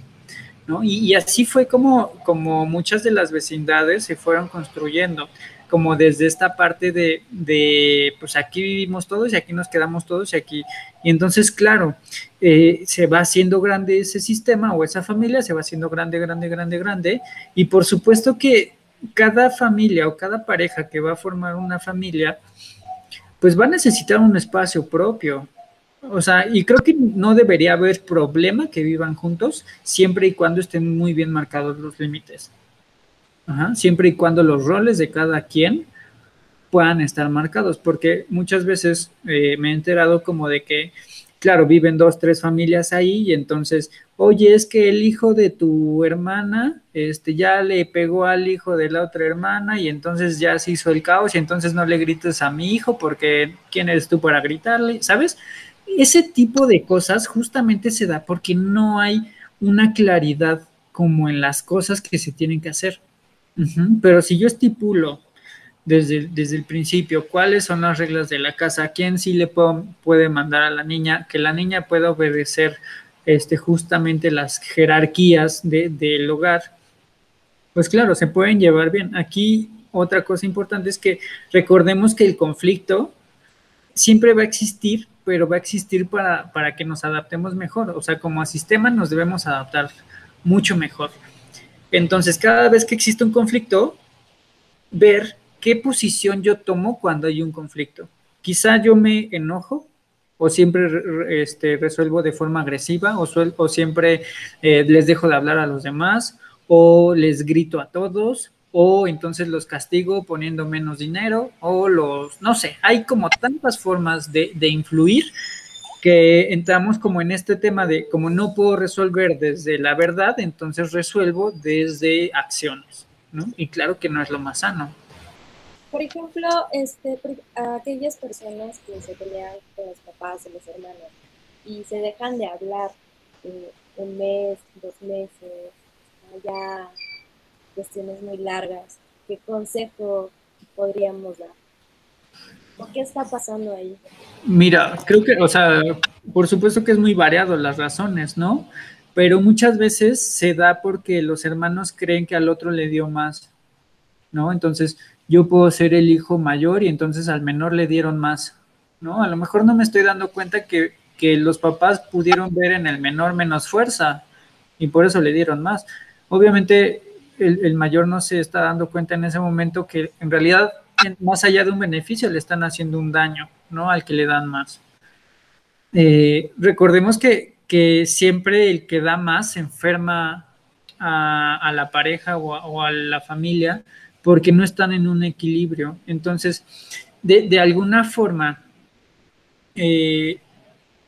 y, así fue como, como muchas de las vecindades se fueron construyendo como desde esta parte de, de, pues aquí vivimos todos y aquí nos quedamos todos y aquí. Y entonces, claro, eh, se va haciendo grande ese sistema o esa familia, se va haciendo grande, grande, grande, grande. Y por supuesto que cada familia o cada pareja que va a formar una familia, pues va a necesitar un espacio propio. O sea, y creo que no debería haber problema que vivan juntos siempre y cuando estén muy bien marcados los límites siempre y cuando los roles de cada quien puedan estar marcados, porque muchas veces eh, me he enterado como de que, claro, viven dos, tres familias ahí y entonces, oye, es que el hijo de tu hermana, este, ya le pegó al hijo de la otra hermana y entonces ya se hizo el caos y entonces no le grites a mi hijo porque ¿quién eres tú para gritarle? ¿Sabes? Ese tipo de cosas justamente se da porque no hay una claridad como en las cosas que se tienen que hacer. Pero si yo estipulo desde, desde, el principio cuáles son las reglas de la casa, quién sí le puede mandar a la niña, que la niña pueda obedecer este, justamente las jerarquías del hogar, pues claro, se pueden llevar bien. Aquí otra cosa importante es que recordemos que el conflicto siempre va a existir, pero va a existir para, para que nos adaptemos mejor. O sea, como sistema nos debemos adaptar mucho mejor. Entonces, cada vez que existe un conflicto, ver qué posición yo tomo cuando hay un conflicto. Quizá yo me enojo o siempre este, resuelvo de forma agresiva o, o siempre eh, les dejo de hablar a los demás o les grito a todos o entonces los castigo poniendo menos dinero o los, no sé, hay como tantas formas de, de influir que entramos como en este tema de como no puedo resolver desde la verdad, entonces resuelvo desde acciones, ¿no? Y claro que no es lo más sano. Por ejemplo, este, aquellas personas que se pelean con los papás o los hermanos y se dejan de hablar eh, un mes, dos meses, ya cuestiones muy largas, ¿qué consejo podríamos dar? qué está pasando ahí? Mira, creo que, o sea, por supuesto que es muy variado las razones, ¿no? Pero muchas veces se da porque los hermanos creen que al otro le dio más, ¿no? Entonces, yo puedo ser el hijo mayor y entonces al menor le dieron más, ¿no? A lo mejor no me estoy dando cuenta que, que los papás pudieron ver en el menor menos fuerza y por eso le dieron más. Obviamente, el, mayor no se está dando cuenta en ese momento que en realidad más allá de un beneficio, le están haciendo un daño, ¿no? Al que le dan más. Eh, recordemos que, siempre el que da más se enferma a, la pareja o a, la familia porque no están en un equilibrio. Entonces, de, alguna forma, eh,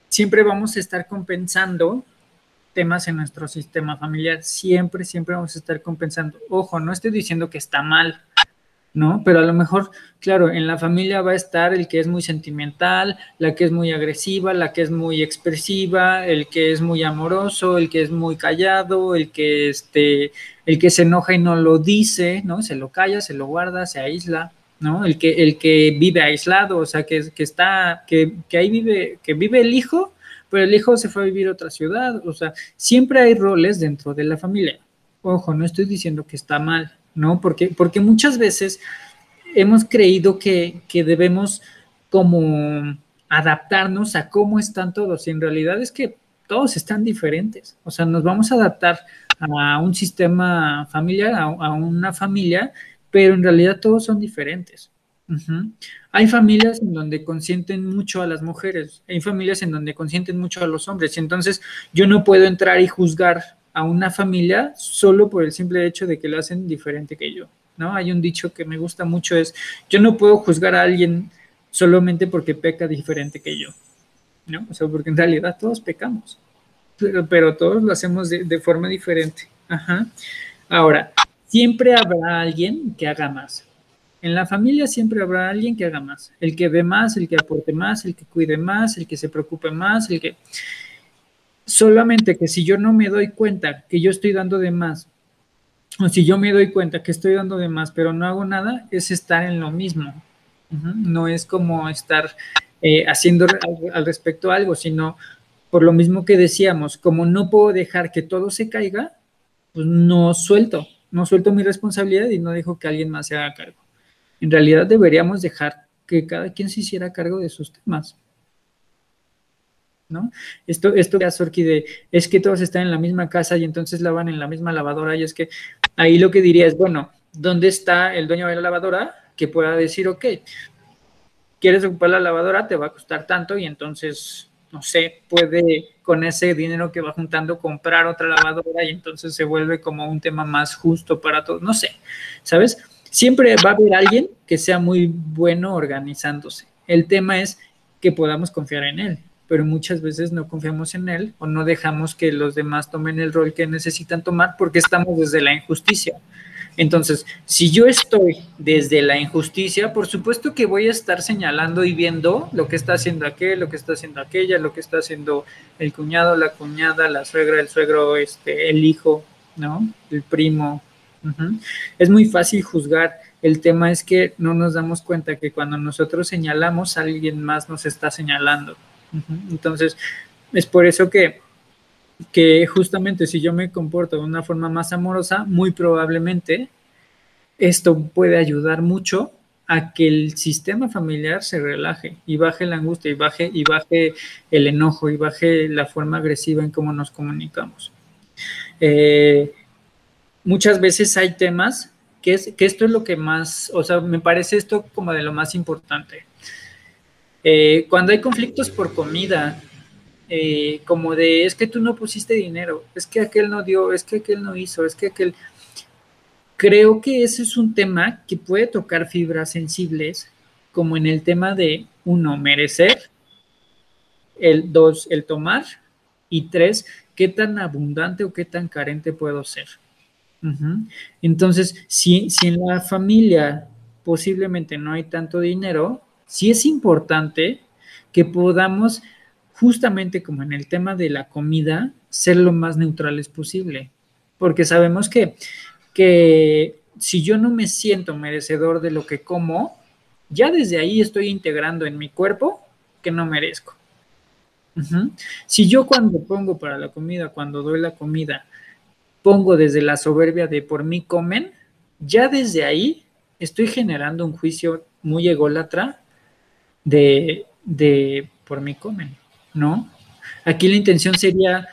siempre vamos a estar compensando temas en nuestro sistema familiar. Siempre, siempre vamos a estar compensando. Ojo, no estoy diciendo que está mal, ¿no? Pero a lo mejor, claro, en la familia va a estar el que es muy sentimental, la que es muy agresiva, la que es muy expresiva, el que es muy amoroso, el que es muy callado, el que este, el que se enoja y no lo dice, ¿no? Se lo calla, se lo guarda, se aísla, ¿no? El que, el que vive aislado, o sea, que, que está, que, que ahí vive, que vive el hijo, pero el hijo se fue a vivir a otra ciudad, o sea, siempre hay roles dentro de la familia. Ojo, no estoy diciendo que está mal, ¿no? Porque, porque muchas veces hemos creído que, debemos como adaptarnos a cómo están todos y en realidad es que todos están diferentes. O sea, nos vamos a adaptar a un sistema familiar, a, una familia, pero en realidad todos son diferentes. Hay familias en donde consienten mucho a las mujeres, hay familias en donde consienten mucho a los hombres, y entonces yo no puedo entrar y juzgar a una familia solo por el simple hecho de que lo hacen diferente que yo, ¿no? Hay un dicho que me gusta mucho es, yo no puedo juzgar a alguien solamente porque peca diferente que yo, ¿no? O sea, porque en realidad todos pecamos, pero, pero todos lo hacemos de, forma diferente. Ahora, siempre habrá alguien que haga más. En la familia siempre habrá alguien que haga más. El que ve más, el que aporte más, el que cuide más, el que se preocupe más, el que... Solamente que si yo no me doy cuenta que yo estoy dando de más, o si yo me doy cuenta que estoy dando de más, pero no hago nada, es estar en lo mismo. No es como estar eh, haciendo al, respecto algo, sino por lo mismo que decíamos, como no puedo dejar que todo se caiga, pues no suelto, no suelto mi responsabilidad y no dejo que alguien más se haga cargo. En realidad deberíamos dejar que cada quien se hiciera cargo de sus temas. ¿no? Esto, esto que hace de, es que todos están en la misma casa y entonces lavan en la misma lavadora y es que ahí lo que diría es, bueno, ¿dónde está el dueño de la lavadora que pueda decir, ok, quieres ocupar la lavadora, te va a costar tanto y entonces, no sé, puede con ese dinero que va juntando comprar otra lavadora y entonces se vuelve como un tema más justo para todos, no sé, ¿sabes? Siempre va a haber alguien que sea muy bueno organizándose. El tema es que podamos confiar en él pero muchas veces no confiamos en él o no dejamos que los demás tomen el rol que necesitan tomar porque estamos desde la injusticia. Entonces, si yo estoy desde la injusticia, por supuesto que voy a estar señalando y viendo lo que está haciendo aquel, lo que está haciendo aquella, lo que está haciendo el cuñado, la cuñada, la suegra, el suegro, este, el hijo, ¿no? El primo. Es muy fácil juzgar. El tema es que no nos damos cuenta que cuando nosotros señalamos, alguien más nos está señalando. Entonces, es por eso que que justamente si yo me comporto de una forma más amorosa, muy probablemente esto puede ayudar mucho a que el sistema familiar se relaje y baje la angustia y baje, y baje el enojo y baje la forma agresiva en cómo nos comunicamos. Eh, muchas veces hay temas que, es, que esto es lo que más, o sea, me parece esto como de lo más importante. Eh, cuando hay conflictos por comida, eh, como de es que tú no pusiste dinero, es que aquel no dio, es que aquel no hizo, es que aquel creo que ese es un tema que puede tocar fibras sensibles, como en el tema de, uno, merecer, el dos, el tomar, y tres, qué tan abundante o qué tan carente puedo ser. Entonces, si, si en la familia posiblemente no hay tanto dinero, sí es importante que podamos, justamente como en el tema de la comida, ser lo más neutrales posible, porque sabemos que que si yo no me siento merecedor de lo que como, ya desde ahí estoy integrando en mi cuerpo que no merezco. Si yo cuando pongo para la comida, cuando doy la comida, pongo desde la soberbia de por mí comen, ya desde ahí estoy generando un juicio muy ególatra de, de por mí comen, ¿no? Aquí la intención sería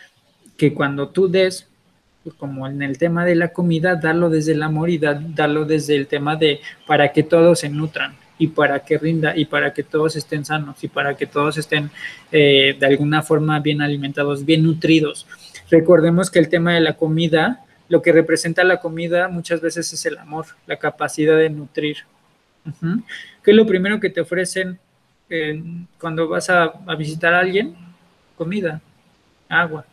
que cuando tú des como en el tema de la comida, darlo desde el amor y darlo desde el tema de para que todos se nutran y para que rinda y para que todos estén sanos y para que todos estén eh, de alguna forma bien alimentados, bien nutridos. Recordemos que el tema de la comida, lo que representa la comida muchas veces es el amor, la capacidad de nutrir. ¿Qué es lo primero que te ofrecen eh, cuando vas a, visitar a alguien? Comida, agua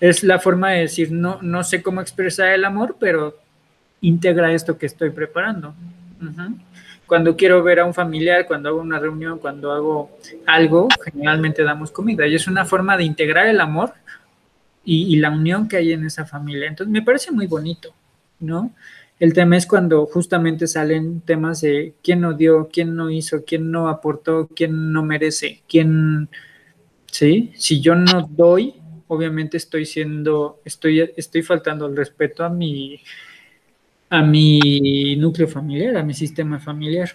es la forma de decir, no, no sé cómo expresar el amor, pero integra esto que estoy preparando. Cuando quiero ver a un familiar, cuando hago una reunión, cuando hago algo, generalmente damos comida. Y es una forma de integrar el amor y, la unión que hay en esa familia. Entonces, me parece muy bonito, ¿no? El tema es cuando justamente salen temas de quién no dio, quién no hizo, quién no aportó, quién no merece, quién, ¿sí? Si yo no doy, obviamente estoy siendo, estoy, estoy faltando el respeto a mi, a mi núcleo familiar, a mi sistema familiar.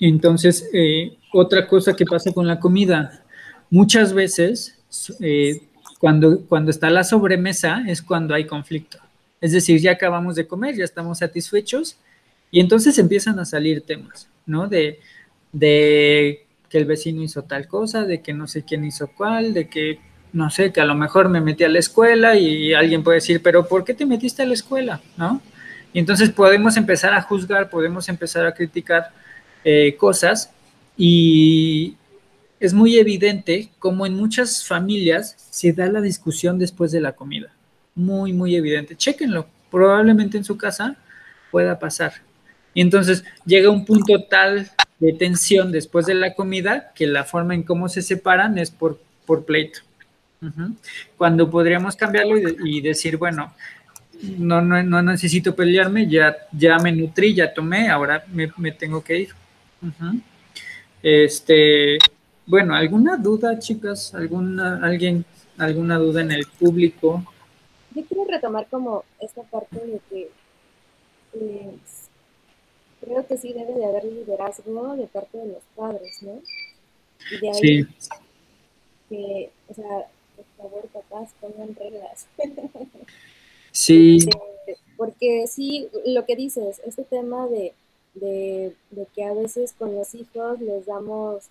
Entonces, eh, otra cosa que pasa con la comida, muchas veces eh, cuando, cuando está la sobremesa es cuando hay conflicto. Es decir, ya acabamos de comer, ya estamos satisfechos y entonces empiezan a salir temas, ¿no? De, de que el vecino hizo tal cosa, de que no sé quién hizo cuál, de que no sé, que a lo mejor me metí a la escuela y alguien puede decir, pero ¿por qué te metiste a la escuela? ¿No? Y entonces podemos empezar a juzgar, podemos empezar a criticar eh, cosas y es muy evidente como en muchas familias se da la discusión después de la comida. Muy, muy evidente. Chéquenlo. Probablemente en su casa pueda pasar. Y entonces llega un punto tal de tensión después de la comida que la forma en cómo se separan es por, por pleito. Cuando podríamos cambiarlo y, decir, bueno, no, no, necesito pelearme, ya, ya me nutrí, ya tomé, ahora me, tengo que ir. Este, bueno, ¿alguna duda, chicas? ¿Alguna, alguien, alguna duda en el público? Yo quiero retomar como esta parte de que eh, creo que sí debe de haber liderazgo de parte de los padres, ¿no? Y de ahí sí. que, o sea, por favor, papás, pongan reglas. Sí. *laughs* Porque sí, lo que dices, este tema de, de, que a veces con los hijos les damos,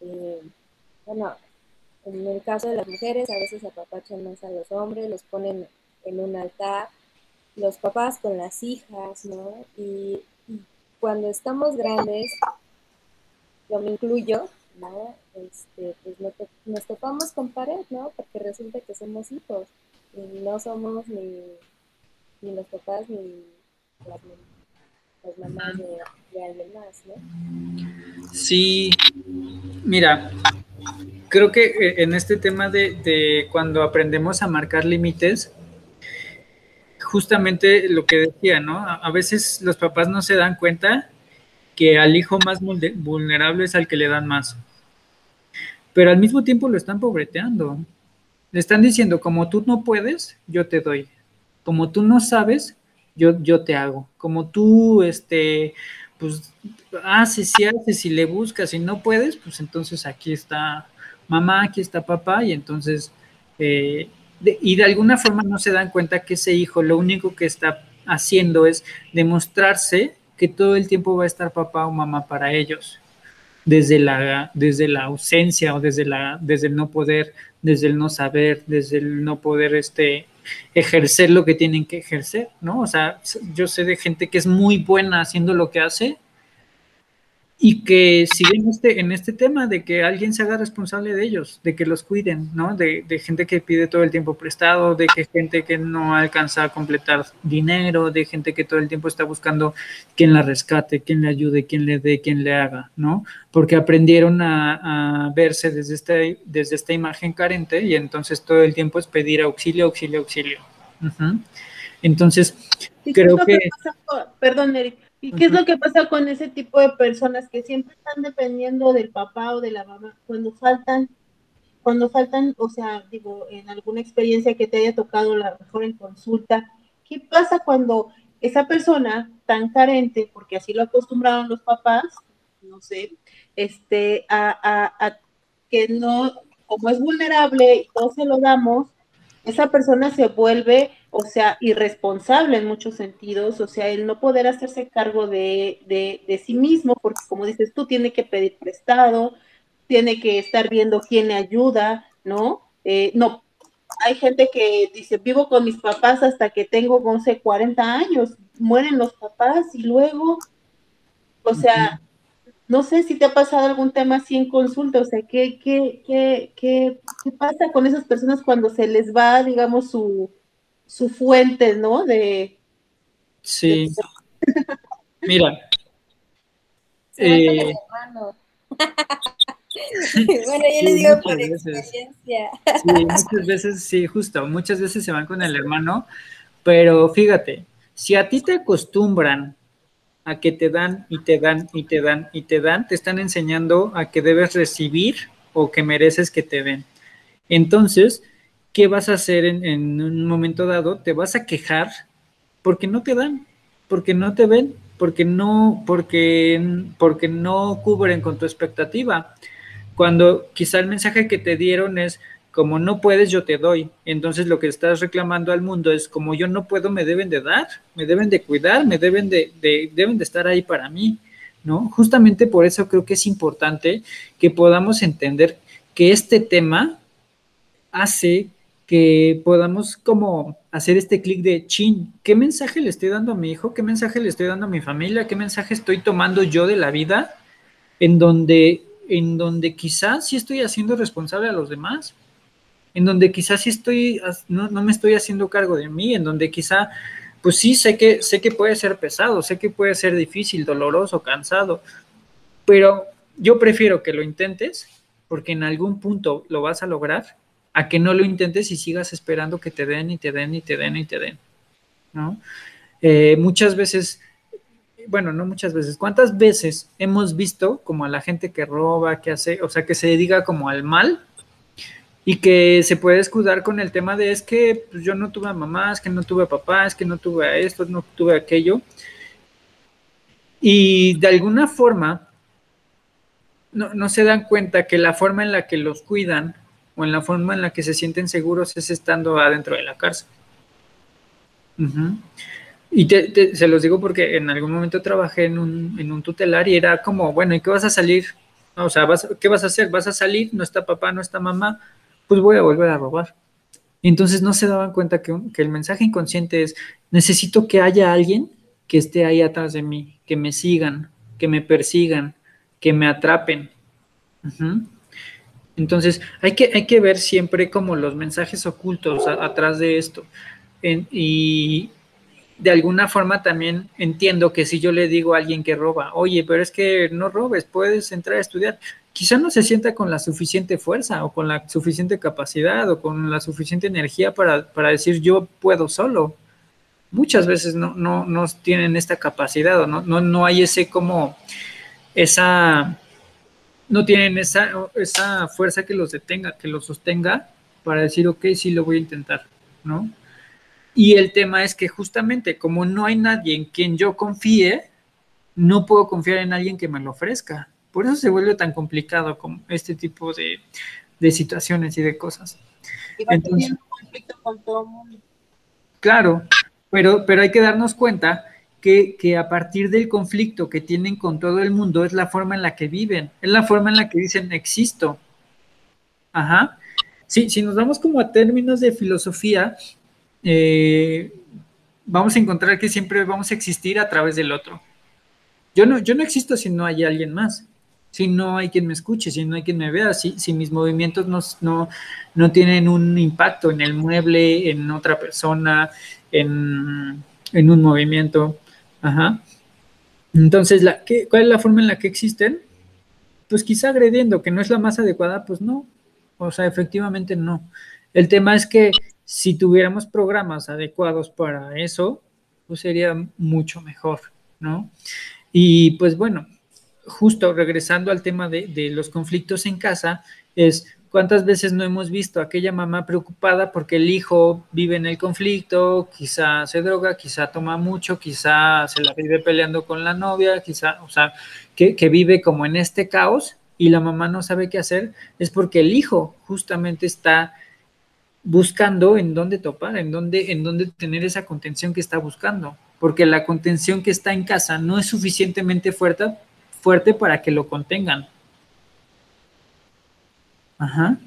eh, bueno, en el caso de las mujeres, a veces apapachan más a los hombres, los ponen en un altar, los papás con las hijas, ¿no? Y, cuando estamos grandes, yo me incluyo, ¿no? Este, pues nos, topamos con pared, ¿no? Porque resulta que somos hijos y no somos ni, ni los papás ni las, mamás de, alguien más, ¿no? Sí, mira, creo que eh, en este tema de, de cuando aprendemos a marcar límites, justamente lo que decía, ¿no? A veces los papás no se dan cuenta que al hijo más vulnerable es al que le dan más. pero al mismo tiempo lo están pobreteando. Le están diciendo, como tú no puedes, yo te doy. Como tú no sabes, yo, yo te hago. Como tú, este, pues, haces y haces y le buscas y no puedes, pues entonces aquí está mamá, aquí está papá, y entonces, eh, y de alguna forma no se dan cuenta que ese hijo lo único que está haciendo es demostrarse que todo el tiempo va a estar papá o mamá para ellos, desde la, desde la ausencia o desde, la, desde el no poder, desde el no saber, desde el no poder este, ejercer lo que tienen que ejercer, ¿no? O sea, yo sé de gente que es muy buena haciendo lo que hace, y que siguen este, en este tema de que alguien se haga responsable de ellos, de que los cuiden, ¿no? De, gente que pide todo el tiempo prestado, de que gente que no alcanza a completar dinero, de gente que todo el tiempo está buscando quien la rescate, quien le ayude, quien le dé, quien le haga, ¿no? Porque aprendieron a, verse desde, este, desde esta imagen carente y entonces todo el tiempo es pedir auxilio, auxilio, auxilio. Entonces, creo que... Perdón, Eric ¿Y qué es lo que pasa con ese tipo de personas que siempre están dependiendo del papá o de la mamá cuando faltan, cuando faltan, o sea, digo, en alguna experiencia que te haya tocado, la mejor en consulta, ¿qué pasa cuando esa persona tan carente, porque así lo acostumbraron los papás, no sé, este, a, a que no, como es vulnerable y todos se lo damos, esa persona se vuelve o sea, irresponsable en muchos sentidos, o sea, el no poder hacerse cargo de, de, sí mismo, porque como dices tú, tiene que pedir prestado, tiene que estar viendo quién le ayuda, ¿no? Eh, no, hay gente que dice, vivo con mis papás hasta que tengo, 11, 40 años, mueren los papás y luego, o sea, no sé si te ha pasado algún tema así en consulta, o sea, ¿qué, qué, qué, qué, qué pasa con esas personas cuando se les va, digamos, su su fuente, ¿no? De. Sí. Mira. Eh, *laughs* bueno, yo les digo por experiencia. Sí, muchas veces, sí, justo, muchas veces se van con el hermano, pero fíjate, si a ti te acostumbran a que te dan y te dan y te dan y te dan, te están enseñando a que debes recibir o que mereces que te den. Entonces, ¿qué vas a hacer en, un momento dado? Te vas a quejar porque no te dan, porque no te ven, porque no, porque, porque no cubren con tu expectativa. Cuando quizá el mensaje que te dieron es como no puedes, yo te doy. Entonces lo que estás reclamando al mundo es como yo no puedo, me deben de dar, me deben de cuidar, me deben de, de, deben de estar ahí para mí, ¿no? Justamente por eso creo que es importante que podamos entender que este tema hace que podamos como hacer este clic de chin, ¿qué mensaje le estoy dando a mi hijo? ¿Qué mensaje le estoy dando a mi familia? ¿Qué mensaje estoy tomando yo de la vida? En donde, en donde quizás sí estoy haciendo responsable a los demás, en donde quizás sí estoy, no, no me estoy haciendo cargo de mí, en donde quizá, pues sí, sé que, sé que puede ser pesado, sé que puede ser difícil, doloroso, cansado, pero yo prefiero que lo intentes porque en algún punto lo vas a lograr a que no lo intentes y sigas esperando que te den y te den y te den y te den, ¿no? Eh, muchas veces, bueno, no muchas veces, ¿cuántas veces hemos visto como a la gente que roba, que hace, o sea, que se dedica como al mal y que se puede escudar con el tema de es que pues, yo no tuve a mamá, es que no tuve a papá, es que no tuve a esto, no tuve a aquello. Y de alguna forma, no, no se dan cuenta que la forma en la que los cuidan o en la forma en la que se sienten seguros es estando adentro de la cárcel. Y se los digo porque en algún momento trabajé en un, en un, tutelar y era como, bueno, ¿y qué vas a salir? O sea, ¿qué vas a hacer? ¿Vas a salir? ¿No está papá? ¿No está mamá? Pues voy a volver a robar. Y entonces no se daban cuenta que, que, el mensaje inconsciente es, necesito que haya alguien que esté ahí atrás de mí, que me sigan, que me persigan, que me atrapen. Entonces, hay que, hay que ver siempre como los mensajes ocultos atrás de esto. y de alguna forma también entiendo que si yo le digo a alguien que roba, oye, pero es que no robes, puedes entrar a estudiar, quizá no se sienta con la suficiente fuerza o con la suficiente capacidad o con la suficiente energía para, decir yo puedo solo. Muchas veces no, no, no tienen esta capacidad o no, no, no hay ese como esa no tienen esa, esa fuerza que los detenga, que los sostenga para decir, ok, sí lo voy a intentar, ¿no? Y el tema es que justamente como no hay nadie en quien yo confíe, no puedo confiar en alguien que me lo ofrezca. Por eso se vuelve tan complicado con este tipo de, situaciones y de cosas. Y va conflicto con todo el mundo. Claro, pero, pero hay que darnos cuenta que, que, a partir del conflicto que tienen con todo el mundo es la forma en la que viven, es la forma en la que dicen existo. Ajá. Sí, si nos vamos como a términos de filosofía, eh, vamos a encontrar que siempre vamos a existir a través del otro. Yo no, yo no existo si no hay alguien más, si no hay quien me escuche, si no hay quien me vea, si, si mis movimientos no, no, no tienen un impacto en el mueble, en otra persona, en, en un movimiento. Ajá. Entonces, la, ¿qué, ¿cuál es la forma en la que existen? Pues quizá agrediendo, que no es la más adecuada, pues no. O sea, efectivamente no. El tema es que si tuviéramos programas adecuados para eso, pues sería mucho mejor, ¿no? Y pues bueno, justo regresando al tema de los conflictos en casa, es ¿Cuántas veces no hemos visto a aquella mamá preocupada porque el hijo vive en el conflicto, quizá se droga, quizá toma mucho, quizá se la vive peleando con la novia, quizá, o sea, que, vive como en este caos y la mamá no sabe qué hacer? Es porque el hijo justamente está buscando en dónde topar, en dónde, en dónde tener esa contención que está buscando, porque la contención que está en casa no es suficientemente fuerte, fuerte para que lo contengan. Ajá.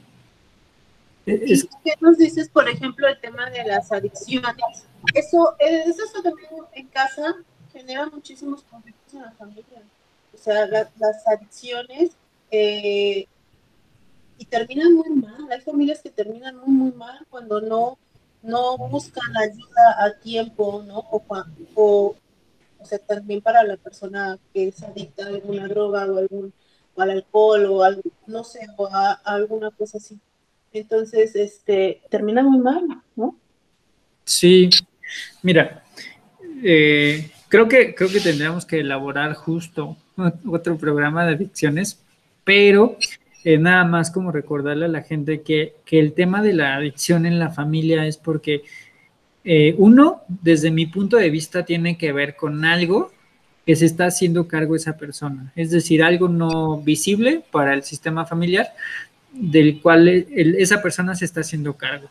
¿Y qué nos dices, por ejemplo, el tema de las adicciones? Eso, eso también en casa genera muchísimos conflictos en la familia. O sea, las adicciones eh, y terminan muy mal. Hay familias que terminan muy, muy mal cuando no, no buscan ayuda a tiempo, ¿no? O, o, o sea, también para la persona que es adicta a alguna droga o algún al alcohol o algo, no sé, o a, alguna cosa así. Entonces, este, termina muy mal, ¿no? Sí, mira, eh, creo que creo que tendríamos que elaborar justo *laughs* otro programa de adicciones, pero eh, nada más como recordarle a la gente que, el tema de la adicción en la familia es porque eh, uno, desde mi punto de vista, tiene que ver con algo que se está haciendo cargo esa persona, es decir, algo no visible para el sistema familiar del cual esa persona se está haciendo cargo.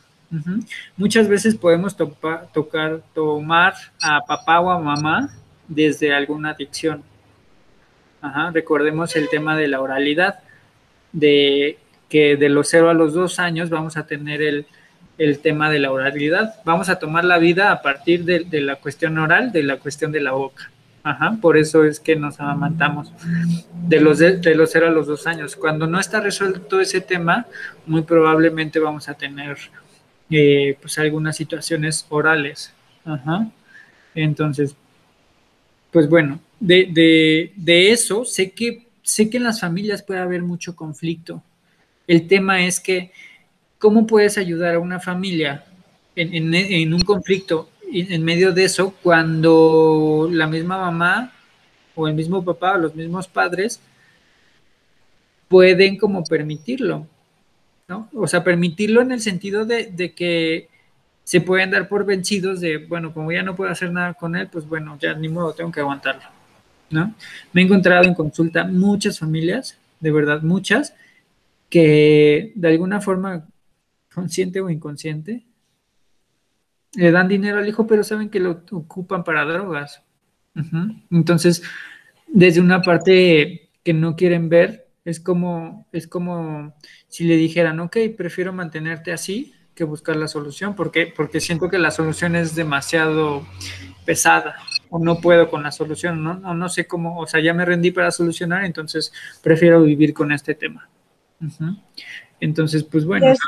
Muchas veces podemos tocar, tomar a papá o a mamá desde alguna adicción. Recordemos el tema de la oralidad, de que de los 0 a los 2 años vamos a tener el, tema de la oralidad. Vamos a tomar la vida a partir de la cuestión oral, de la cuestión de la boca. Ajá, por eso es que nos amamantamos de los, de, los 0 a los 2 años. Cuando no está resuelto ese tema, muy probablemente vamos a tener eh, pues algunas situaciones orales. Ajá. Entonces, pues bueno, de, eso sé que, sé que en las familias puede haber mucho conflicto. El tema es que, ¿cómo puedes ayudar a una familia en, en un conflicto en medio de eso, cuando la misma mamá o el mismo papá o los mismos padres pueden como permitirlo, ¿no? O sea, permitirlo en el sentido de, que se pueden dar por vencidos de, bueno, como ya no puedo hacer nada con él, pues bueno, ya ni modo, tengo que aguantarlo, ¿no? Me he encontrado en consulta muchas familias, de verdad muchas, que de alguna forma, consciente o inconsciente, le dan dinero al hijo, pero saben que lo ocupan para drogas. Entonces, desde una parte que no quieren ver, es como, es como si le dijeran, ok, prefiero mantenerte así que buscar la solución, porque, porque siento que la solución es demasiado pesada, o no puedo con la solución, no, no, no sé cómo, o sea, ya me rendí para solucionar, entonces prefiero vivir con este tema. Entonces, pues bueno. Es,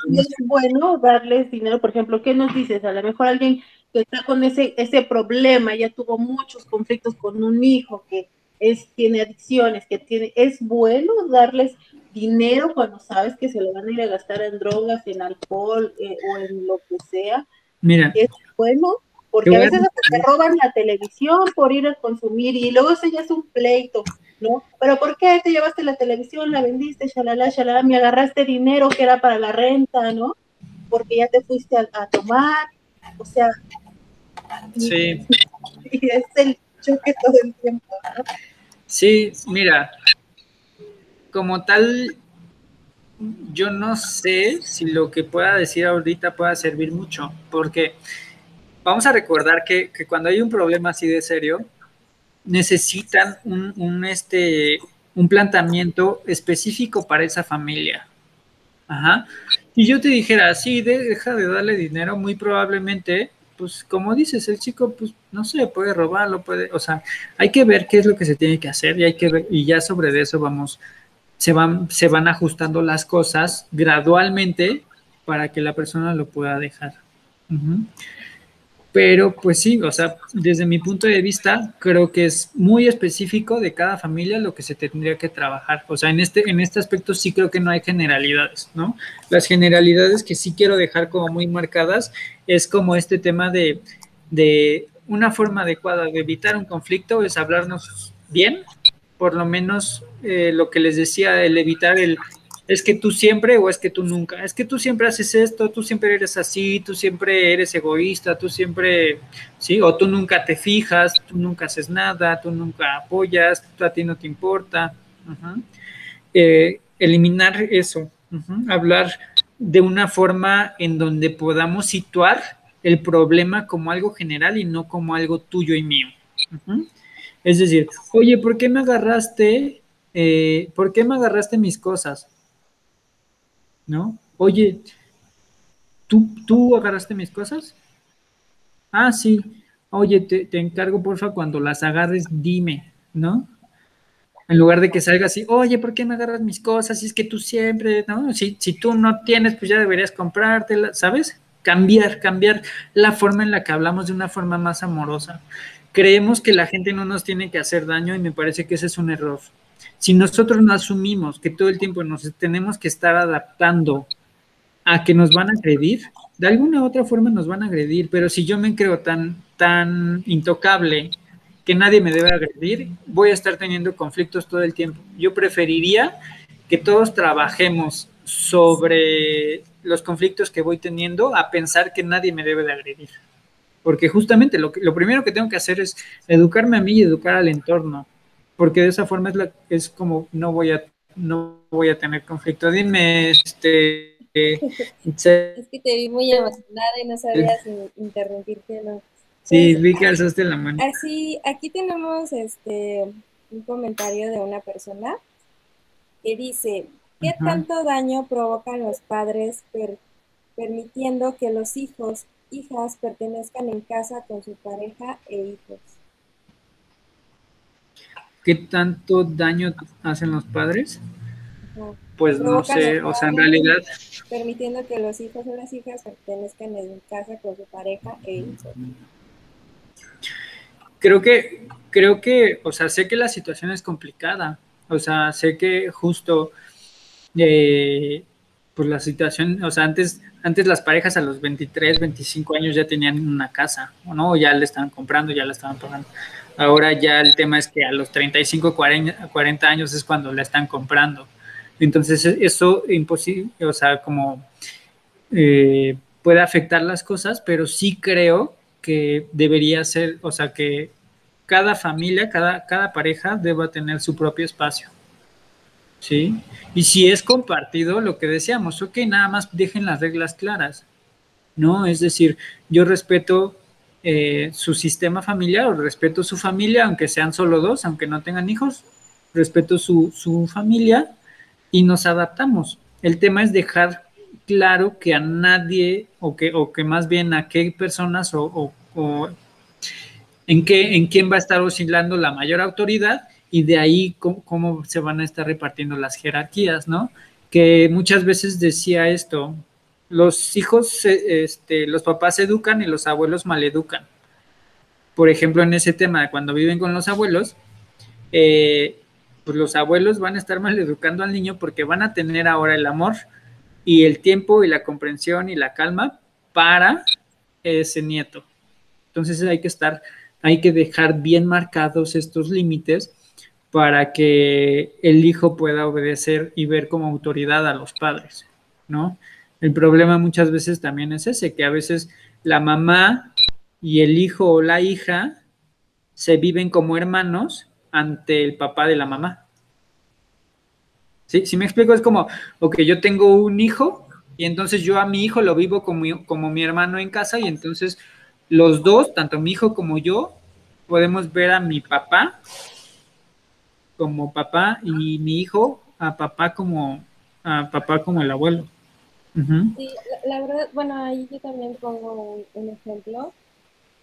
bueno darles dinero, por ejemplo, ¿qué nos dices? A lo mejor alguien que está con ese, ese problema, ya tuvo muchos conflictos con un hijo que es, tiene adicciones, que tiene, es bueno darles dinero cuando sabes que se lo van a ir a gastar en drogas, en alcohol eh, o en lo que sea. Mira. Es bueno, porque a veces se roban la televisión por ir a consumir y luego ese ya es un pleito ¿no? Pero ¿por qué te llevaste la televisión, la vendiste, shalala, shalala, me agarraste dinero que era para la renta, ¿no? Porque ya te fuiste a, tomar, o sea. Sí. *laughs* Y, es el choque todo el tiempo, ¿no? Sí, mira, como tal, yo no sé si lo que pueda decir ahorita pueda servir mucho, porque vamos a recordar que, que cuando hay un problema así de serio, necesitan un, este, un planteamiento específico para esa familia. Y yo te dijera, sí, deja de darle dinero, muy probablemente, pues como dices, el chico, pues no sé, puede robarlo, puede, o sea, hay que ver qué es lo que se tiene que hacer y hay que ver, y ya sobre eso vamos, se van, se van ajustando las cosas gradualmente para que la persona lo pueda dejar. Pero pues sí, o sea, desde mi punto de vista, creo que es muy específico de cada familia lo que se tendría que trabajar. O sea, en este, en este aspecto sí creo que no hay generalidades, ¿no? Las generalidades que sí quiero dejar como muy marcadas es como este tema de, de una forma adecuada de evitar un conflicto es hablarnos bien, por lo menos eh, lo que les decía, el evitar el es que tú siempre o es que tú nunca, es que tú siempre haces esto, tú siempre eres así, tú siempre eres egoísta, tú siempre, sí, o tú nunca te fijas, tú nunca haces nada, tú nunca apoyas, a ti no te importa. Eh, eliminar eso, hablar de una forma en donde podamos situar el problema como algo general y no como algo tuyo y mío. Es decir, oye, ¿por qué me agarraste? Eh, ¿Por qué me agarraste mis cosas? ¿No? Oye, ¿tú, tú agarraste mis cosas? Ah, sí. Oye, te, te encargo, porfa, cuando las agarres, dime, ¿no? En lugar de que salga así, oye, ¿por qué me agarras mis cosas? Si es que tú siempre, ¿no? Si, si tú no tienes, pues ya deberías comprártela, ¿sabes? Cambiar, cambiar la forma en la que hablamos de una forma más amorosa. Creemos que la gente no nos tiene que hacer daño y me parece que ese es un error. Si nosotros no asumimos que todo el tiempo nos tenemos que estar adaptando a que nos van a agredir, de alguna u otra forma nos van a agredir, pero si yo me creo tan, tan intocable que nadie me debe agredir, voy a estar teniendo conflictos todo el tiempo. Yo preferiría que todos trabajemos sobre los conflictos que voy teniendo a pensar que nadie me debe de agredir. Porque justamente lo, lo primero que tengo que hacer es educarme a mí y educar al entorno porque de esa forma es, la, es como no voy a no voy a tener conflicto. Dime, este... *laughs* es que te vi muy emocionada y no sabías interrumpirte, ¿no? Sí, vi que alzaste la mano. Así, aquí tenemos este un comentario de una persona que dice, ¿qué tanto daño provocan los padres permitiendo que los hijos, hijas pertenezcan en casa con su pareja e hijos? ¿Qué tanto daño hacen los padres? Pues no sé, o sea, en realidad... Permitiendo que los hijos o las hijas pertenezcan en casa con su pareja e hijos. Creo que, creo que, o sea, sé que la situación es complicada. O sea, sé que justo, eh, pues la situación, o sea, antes, antes las parejas a los 23, 25 años ya tenían una casa, ¿no? Ya le estaban comprando, ya la estaban pagando. Ahora ya el tema es que a los 35, 40, 40 años es cuando la están comprando. Entonces eso imposible, o sea, como eh, puede afectar las cosas, pero sí creo que debería ser, o sea, que cada familia, cada, cada pareja deba tener su propio espacio. ¿Sí? Y si es compartido, lo que decíamos, ok, nada más dejen las reglas claras, ¿no? Es decir, yo respeto eh, su sistema familiar o respeto su familia, aunque sean solo dos, aunque no tengan hijos, respeto su, su familia y nos adaptamos. El tema es dejar claro que a nadie o que, o que más bien a qué personas o, o, en, qué, en quién va a estar oscilando la mayor autoridad y de ahí cómo, cómo, se van a estar repartiendo las jerarquías, ¿no? Que muchas veces decía esto, los hijos, este, los papás educan y los abuelos maleducan. Por ejemplo, en ese tema, cuando viven con los abuelos, eh, pues los abuelos van a estar *laughs* maleducando al niño porque van a tener ahora el amor y el tiempo y la comprensión y la calma para ese nieto. Entonces hay que estar, hay que dejar bien marcados estos límites para que el hijo pueda obedecer y ver como autoridad a los padres, ¿no? El problema muchas veces también es ese, que a veces la mamá y el hijo o la hija se viven como hermanos ante el papá de la mamá. ¿Sí? Si me explico, es como, ok, yo tengo un hijo y entonces yo a mi hijo lo vivo como, como mi hermano en casa y entonces los dos, tanto mi hijo como yo, podemos ver a mi papá como papá y mi hijo a papá como a papá como el abuelo. Sí, la, verdad, bueno, ahí yo también pongo un, ejemplo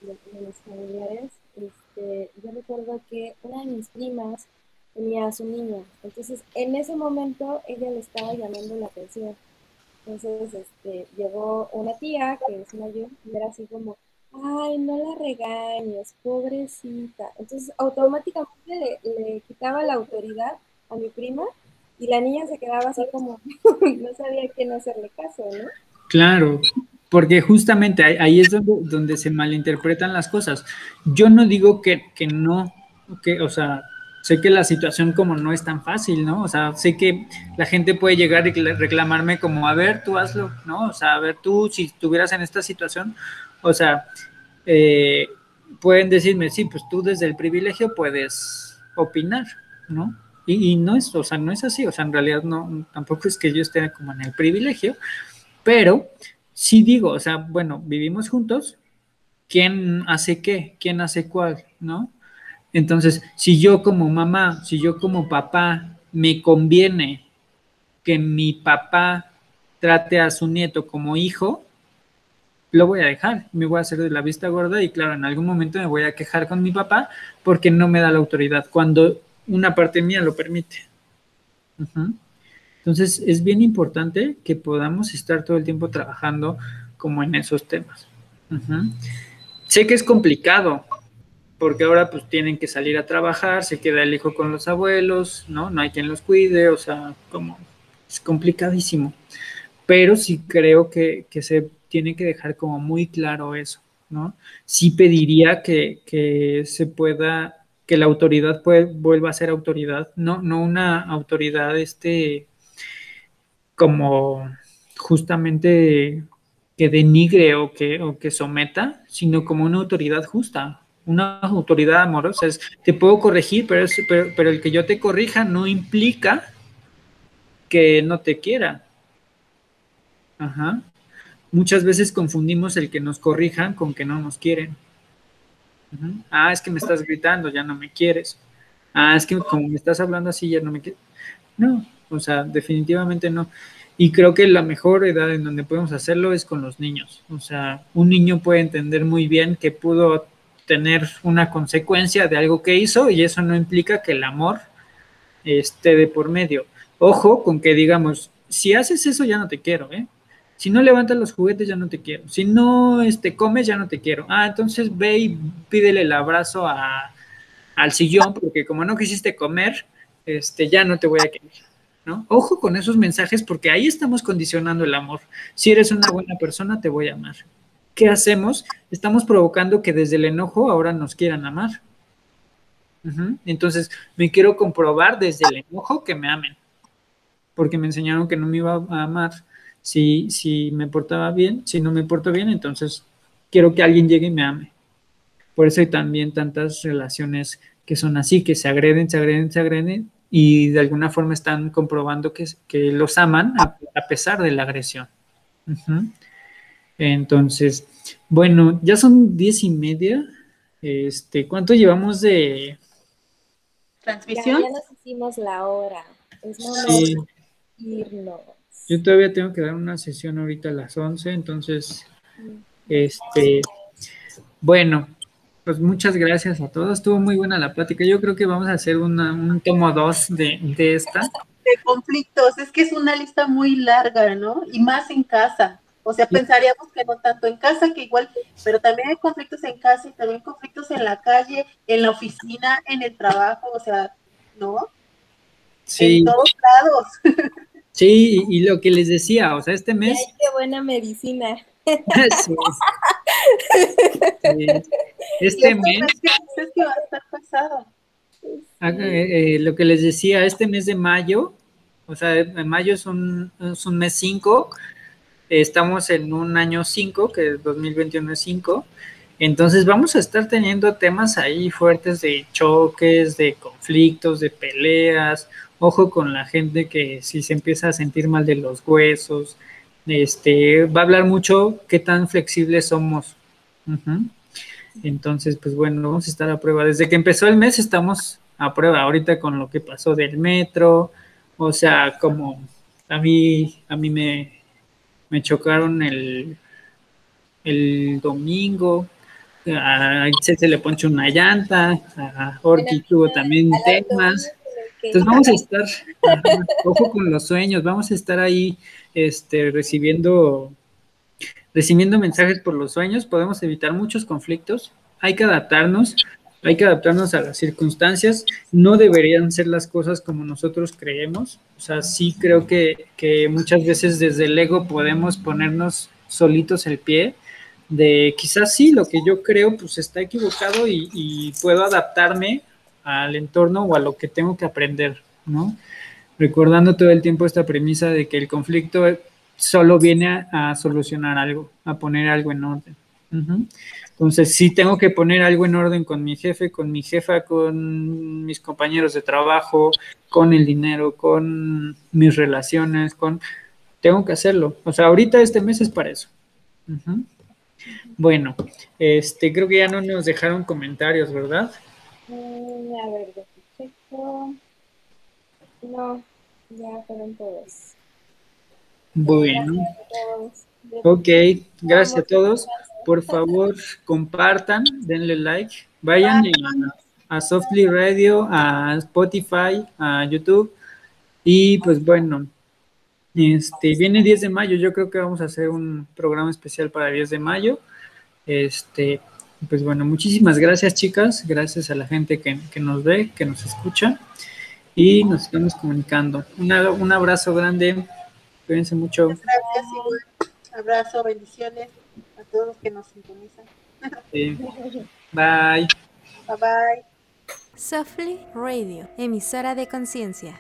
de, de, mis familiares. Este, yo recuerdo que una de mis primas tenía a su niña, entonces en ese momento ella le estaba llamando la atención. Entonces, este, llegó una tía que es mayor y era así como, ay, no la regañes, pobrecita. Entonces, automáticamente le, quitaba la autoridad a mi prima y la niña se quedaba así como, *laughs* no sabía quién hacerle caso, ¿no? Claro, porque justamente ahí, es donde, donde, se malinterpretan las cosas. Yo no digo que, que no, que, o sea, sé que la situación como no es tan fácil, ¿no? O sea, sé que la gente puede llegar y reclamarme como, a ver, tú hazlo, ¿no? O sea, a ver, tú si estuvieras en esta situación, o sea, eh, pueden decirme, sí, pues tú desde el privilegio puedes opinar, ¿no? Y, no es, o sea, no es así, o sea, en realidad no, tampoco es que yo esté como en el privilegio, pero sí digo, o sea, bueno, vivimos juntos, ¿quién hace qué? ¿Quién hace cuál? ¿No? Entonces, si yo como mamá, si yo como papá, me conviene que mi papá trate a su nieto como hijo, lo voy a dejar, me voy a hacer de la vista gorda y claro, en algún momento me voy a quejar con mi papá porque no me da la autoridad, cuando una parte mía lo permite. Entonces, es bien importante que podamos estar todo el tiempo trabajando como en esos temas. Sé que es complicado, porque ahora pues tienen que salir a trabajar, se queda el hijo con los abuelos, ¿no? No hay quien los cuide, o sea, como es complicadísimo. Pero sí creo que, que se tiene que dejar como muy claro eso, ¿no? Sí pediría que, se pueda, que la autoridad vuelva a ser autoridad, no, no una autoridad este como justamente que denigre o que, o que someta, sino como una autoridad justa, una autoridad amorosa. Te puedo corregir, pero, pero, pero el que yo te corrija no implica que no te quiera. Ajá. Muchas veces confundimos el que nos corrijan con que no nos quieren. Ah, es que me estás gritando, ya no me quieres. Ah, es que como me estás hablando así, ya no me quieres. No, o sea, definitivamente no. Y creo que la mejor edad en donde podemos hacerlo es con los niños. O sea, un niño puede entender muy bien que pudo tener una consecuencia de algo que hizo y eso no implica que el amor esté de por medio. Ojo con que digamos, si haces eso ya no te quiero, ¿eh? Si no levantas los juguetes, ya no te quiero. Si no este, comes, ya no te quiero. Ah, entonces ve y pídele el abrazo al sillón, porque como no quisiste comer, este, ya no te voy a querer. ¿no? Ojo con esos mensajes, porque ahí estamos condicionando el amor. Si eres una buena persona, te voy a amar. ¿Qué hacemos? Estamos provocando que desde el enojo ahora nos quieran amar. Entonces, me quiero comprobar desde el enojo que me amen, porque me enseñaron que no me iba a amar si, si me portaba bien, si no me porto bien, entonces quiero que alguien llegue y me ame. Por eso hay también tantas relaciones que son así, que se agreden, se agreden, se agreden y de alguna forma están comprobando que, que los aman a, pesar de la agresión. Entonces, bueno, ya son diez y media. Este, ¿cuánto llevamos de transmisión? Ya, nos hicimos la hora. Es momento irnos. Yo todavía tengo que dar una sesión ahorita a las 11, entonces, este, bueno, pues muchas gracias a todos. Estuvo muy buena la plática. Yo creo que vamos a hacer un tomo 2 de, de esta. De conflictos, es que es una lista muy larga, ¿no? Y más en casa. O sea, pensaríamos que no tanto en casa, que igual, pero también hay conflictos en casa y también conflictos en la calle, en la oficina, en el trabajo, o sea, ¿no? Sí. En todos lados. *laughs* Sí, y, lo que les decía, o sea, este mes... Ay, qué buena medicina. *laughs* sí. Este mes... Es que va a estar pasado. Ah, eh, eh, lo que les decía, este mes de mayo, o sea, en mayo es un, es un mes 5, estamos en un año 5, que 2021 es 5, entonces vamos a estar teniendo temas ahí fuertes de choques, de conflictos, de peleas, ojo con la gente que si se empieza a sentir mal de los huesos, este, va a hablar mucho qué tan flexibles somos. Entonces, pues bueno, vamos a estar a prueba. Desde que empezó el mes estamos a prueba ahorita con lo que pasó del metro, o sea, como a mí, a mí me, me chocaron el, el domingo, a se le ponchó una llanta, a Orki tuvo también temas. Entonces vamos a estar, ojo con los sueños, vamos a estar ahí este, recibiendo, recibiendo mensajes por los sueños, podemos evitar muchos conflictos, hay que adaptarnos, hay que adaptarnos a las circunstancias, no deberían ser las cosas como nosotros creemos, o sea, sí creo que, que muchas veces desde el ego podemos ponernos solitos el pie, de quizás sí, lo que yo creo pues está equivocado y, y puedo adaptarme al entorno o a lo que tengo que aprender, ¿no? Recordando todo el tiempo esta premisa de que el conflicto solo viene a, solucionar algo, a poner algo en orden. Entonces, sí tengo que poner algo en orden con mi jefe, con mi jefa, con mis compañeros de trabajo, con el dinero, con mis relaciones, con... Tengo que hacerlo. O sea, ahorita este mes es para eso. Bueno, este, creo que ya no nos dejaron comentarios, ¿verdad? Mm, a ver, checo. No, ya fueron todos. Bueno. Ok, gracias a todos. Por favor, compartan, denle like, vayan a, Softly Radio, a Spotify, a YouTube. Y pues bueno, este viene 10 de mayo. Yo creo que vamos a hacer un programa especial para el 10 de mayo. Este, pues bueno, muchísimas gracias, chicas. Gracias a la gente que, nos ve, que nos escucha. Y nos estamos comunicando. un abrazo grande. Cuídense mucho. Gracias, igual. Abrazo, bendiciones a todos los que nos sintonizan. Bye. Bye bye. Softly Radio, emisora de conciencia.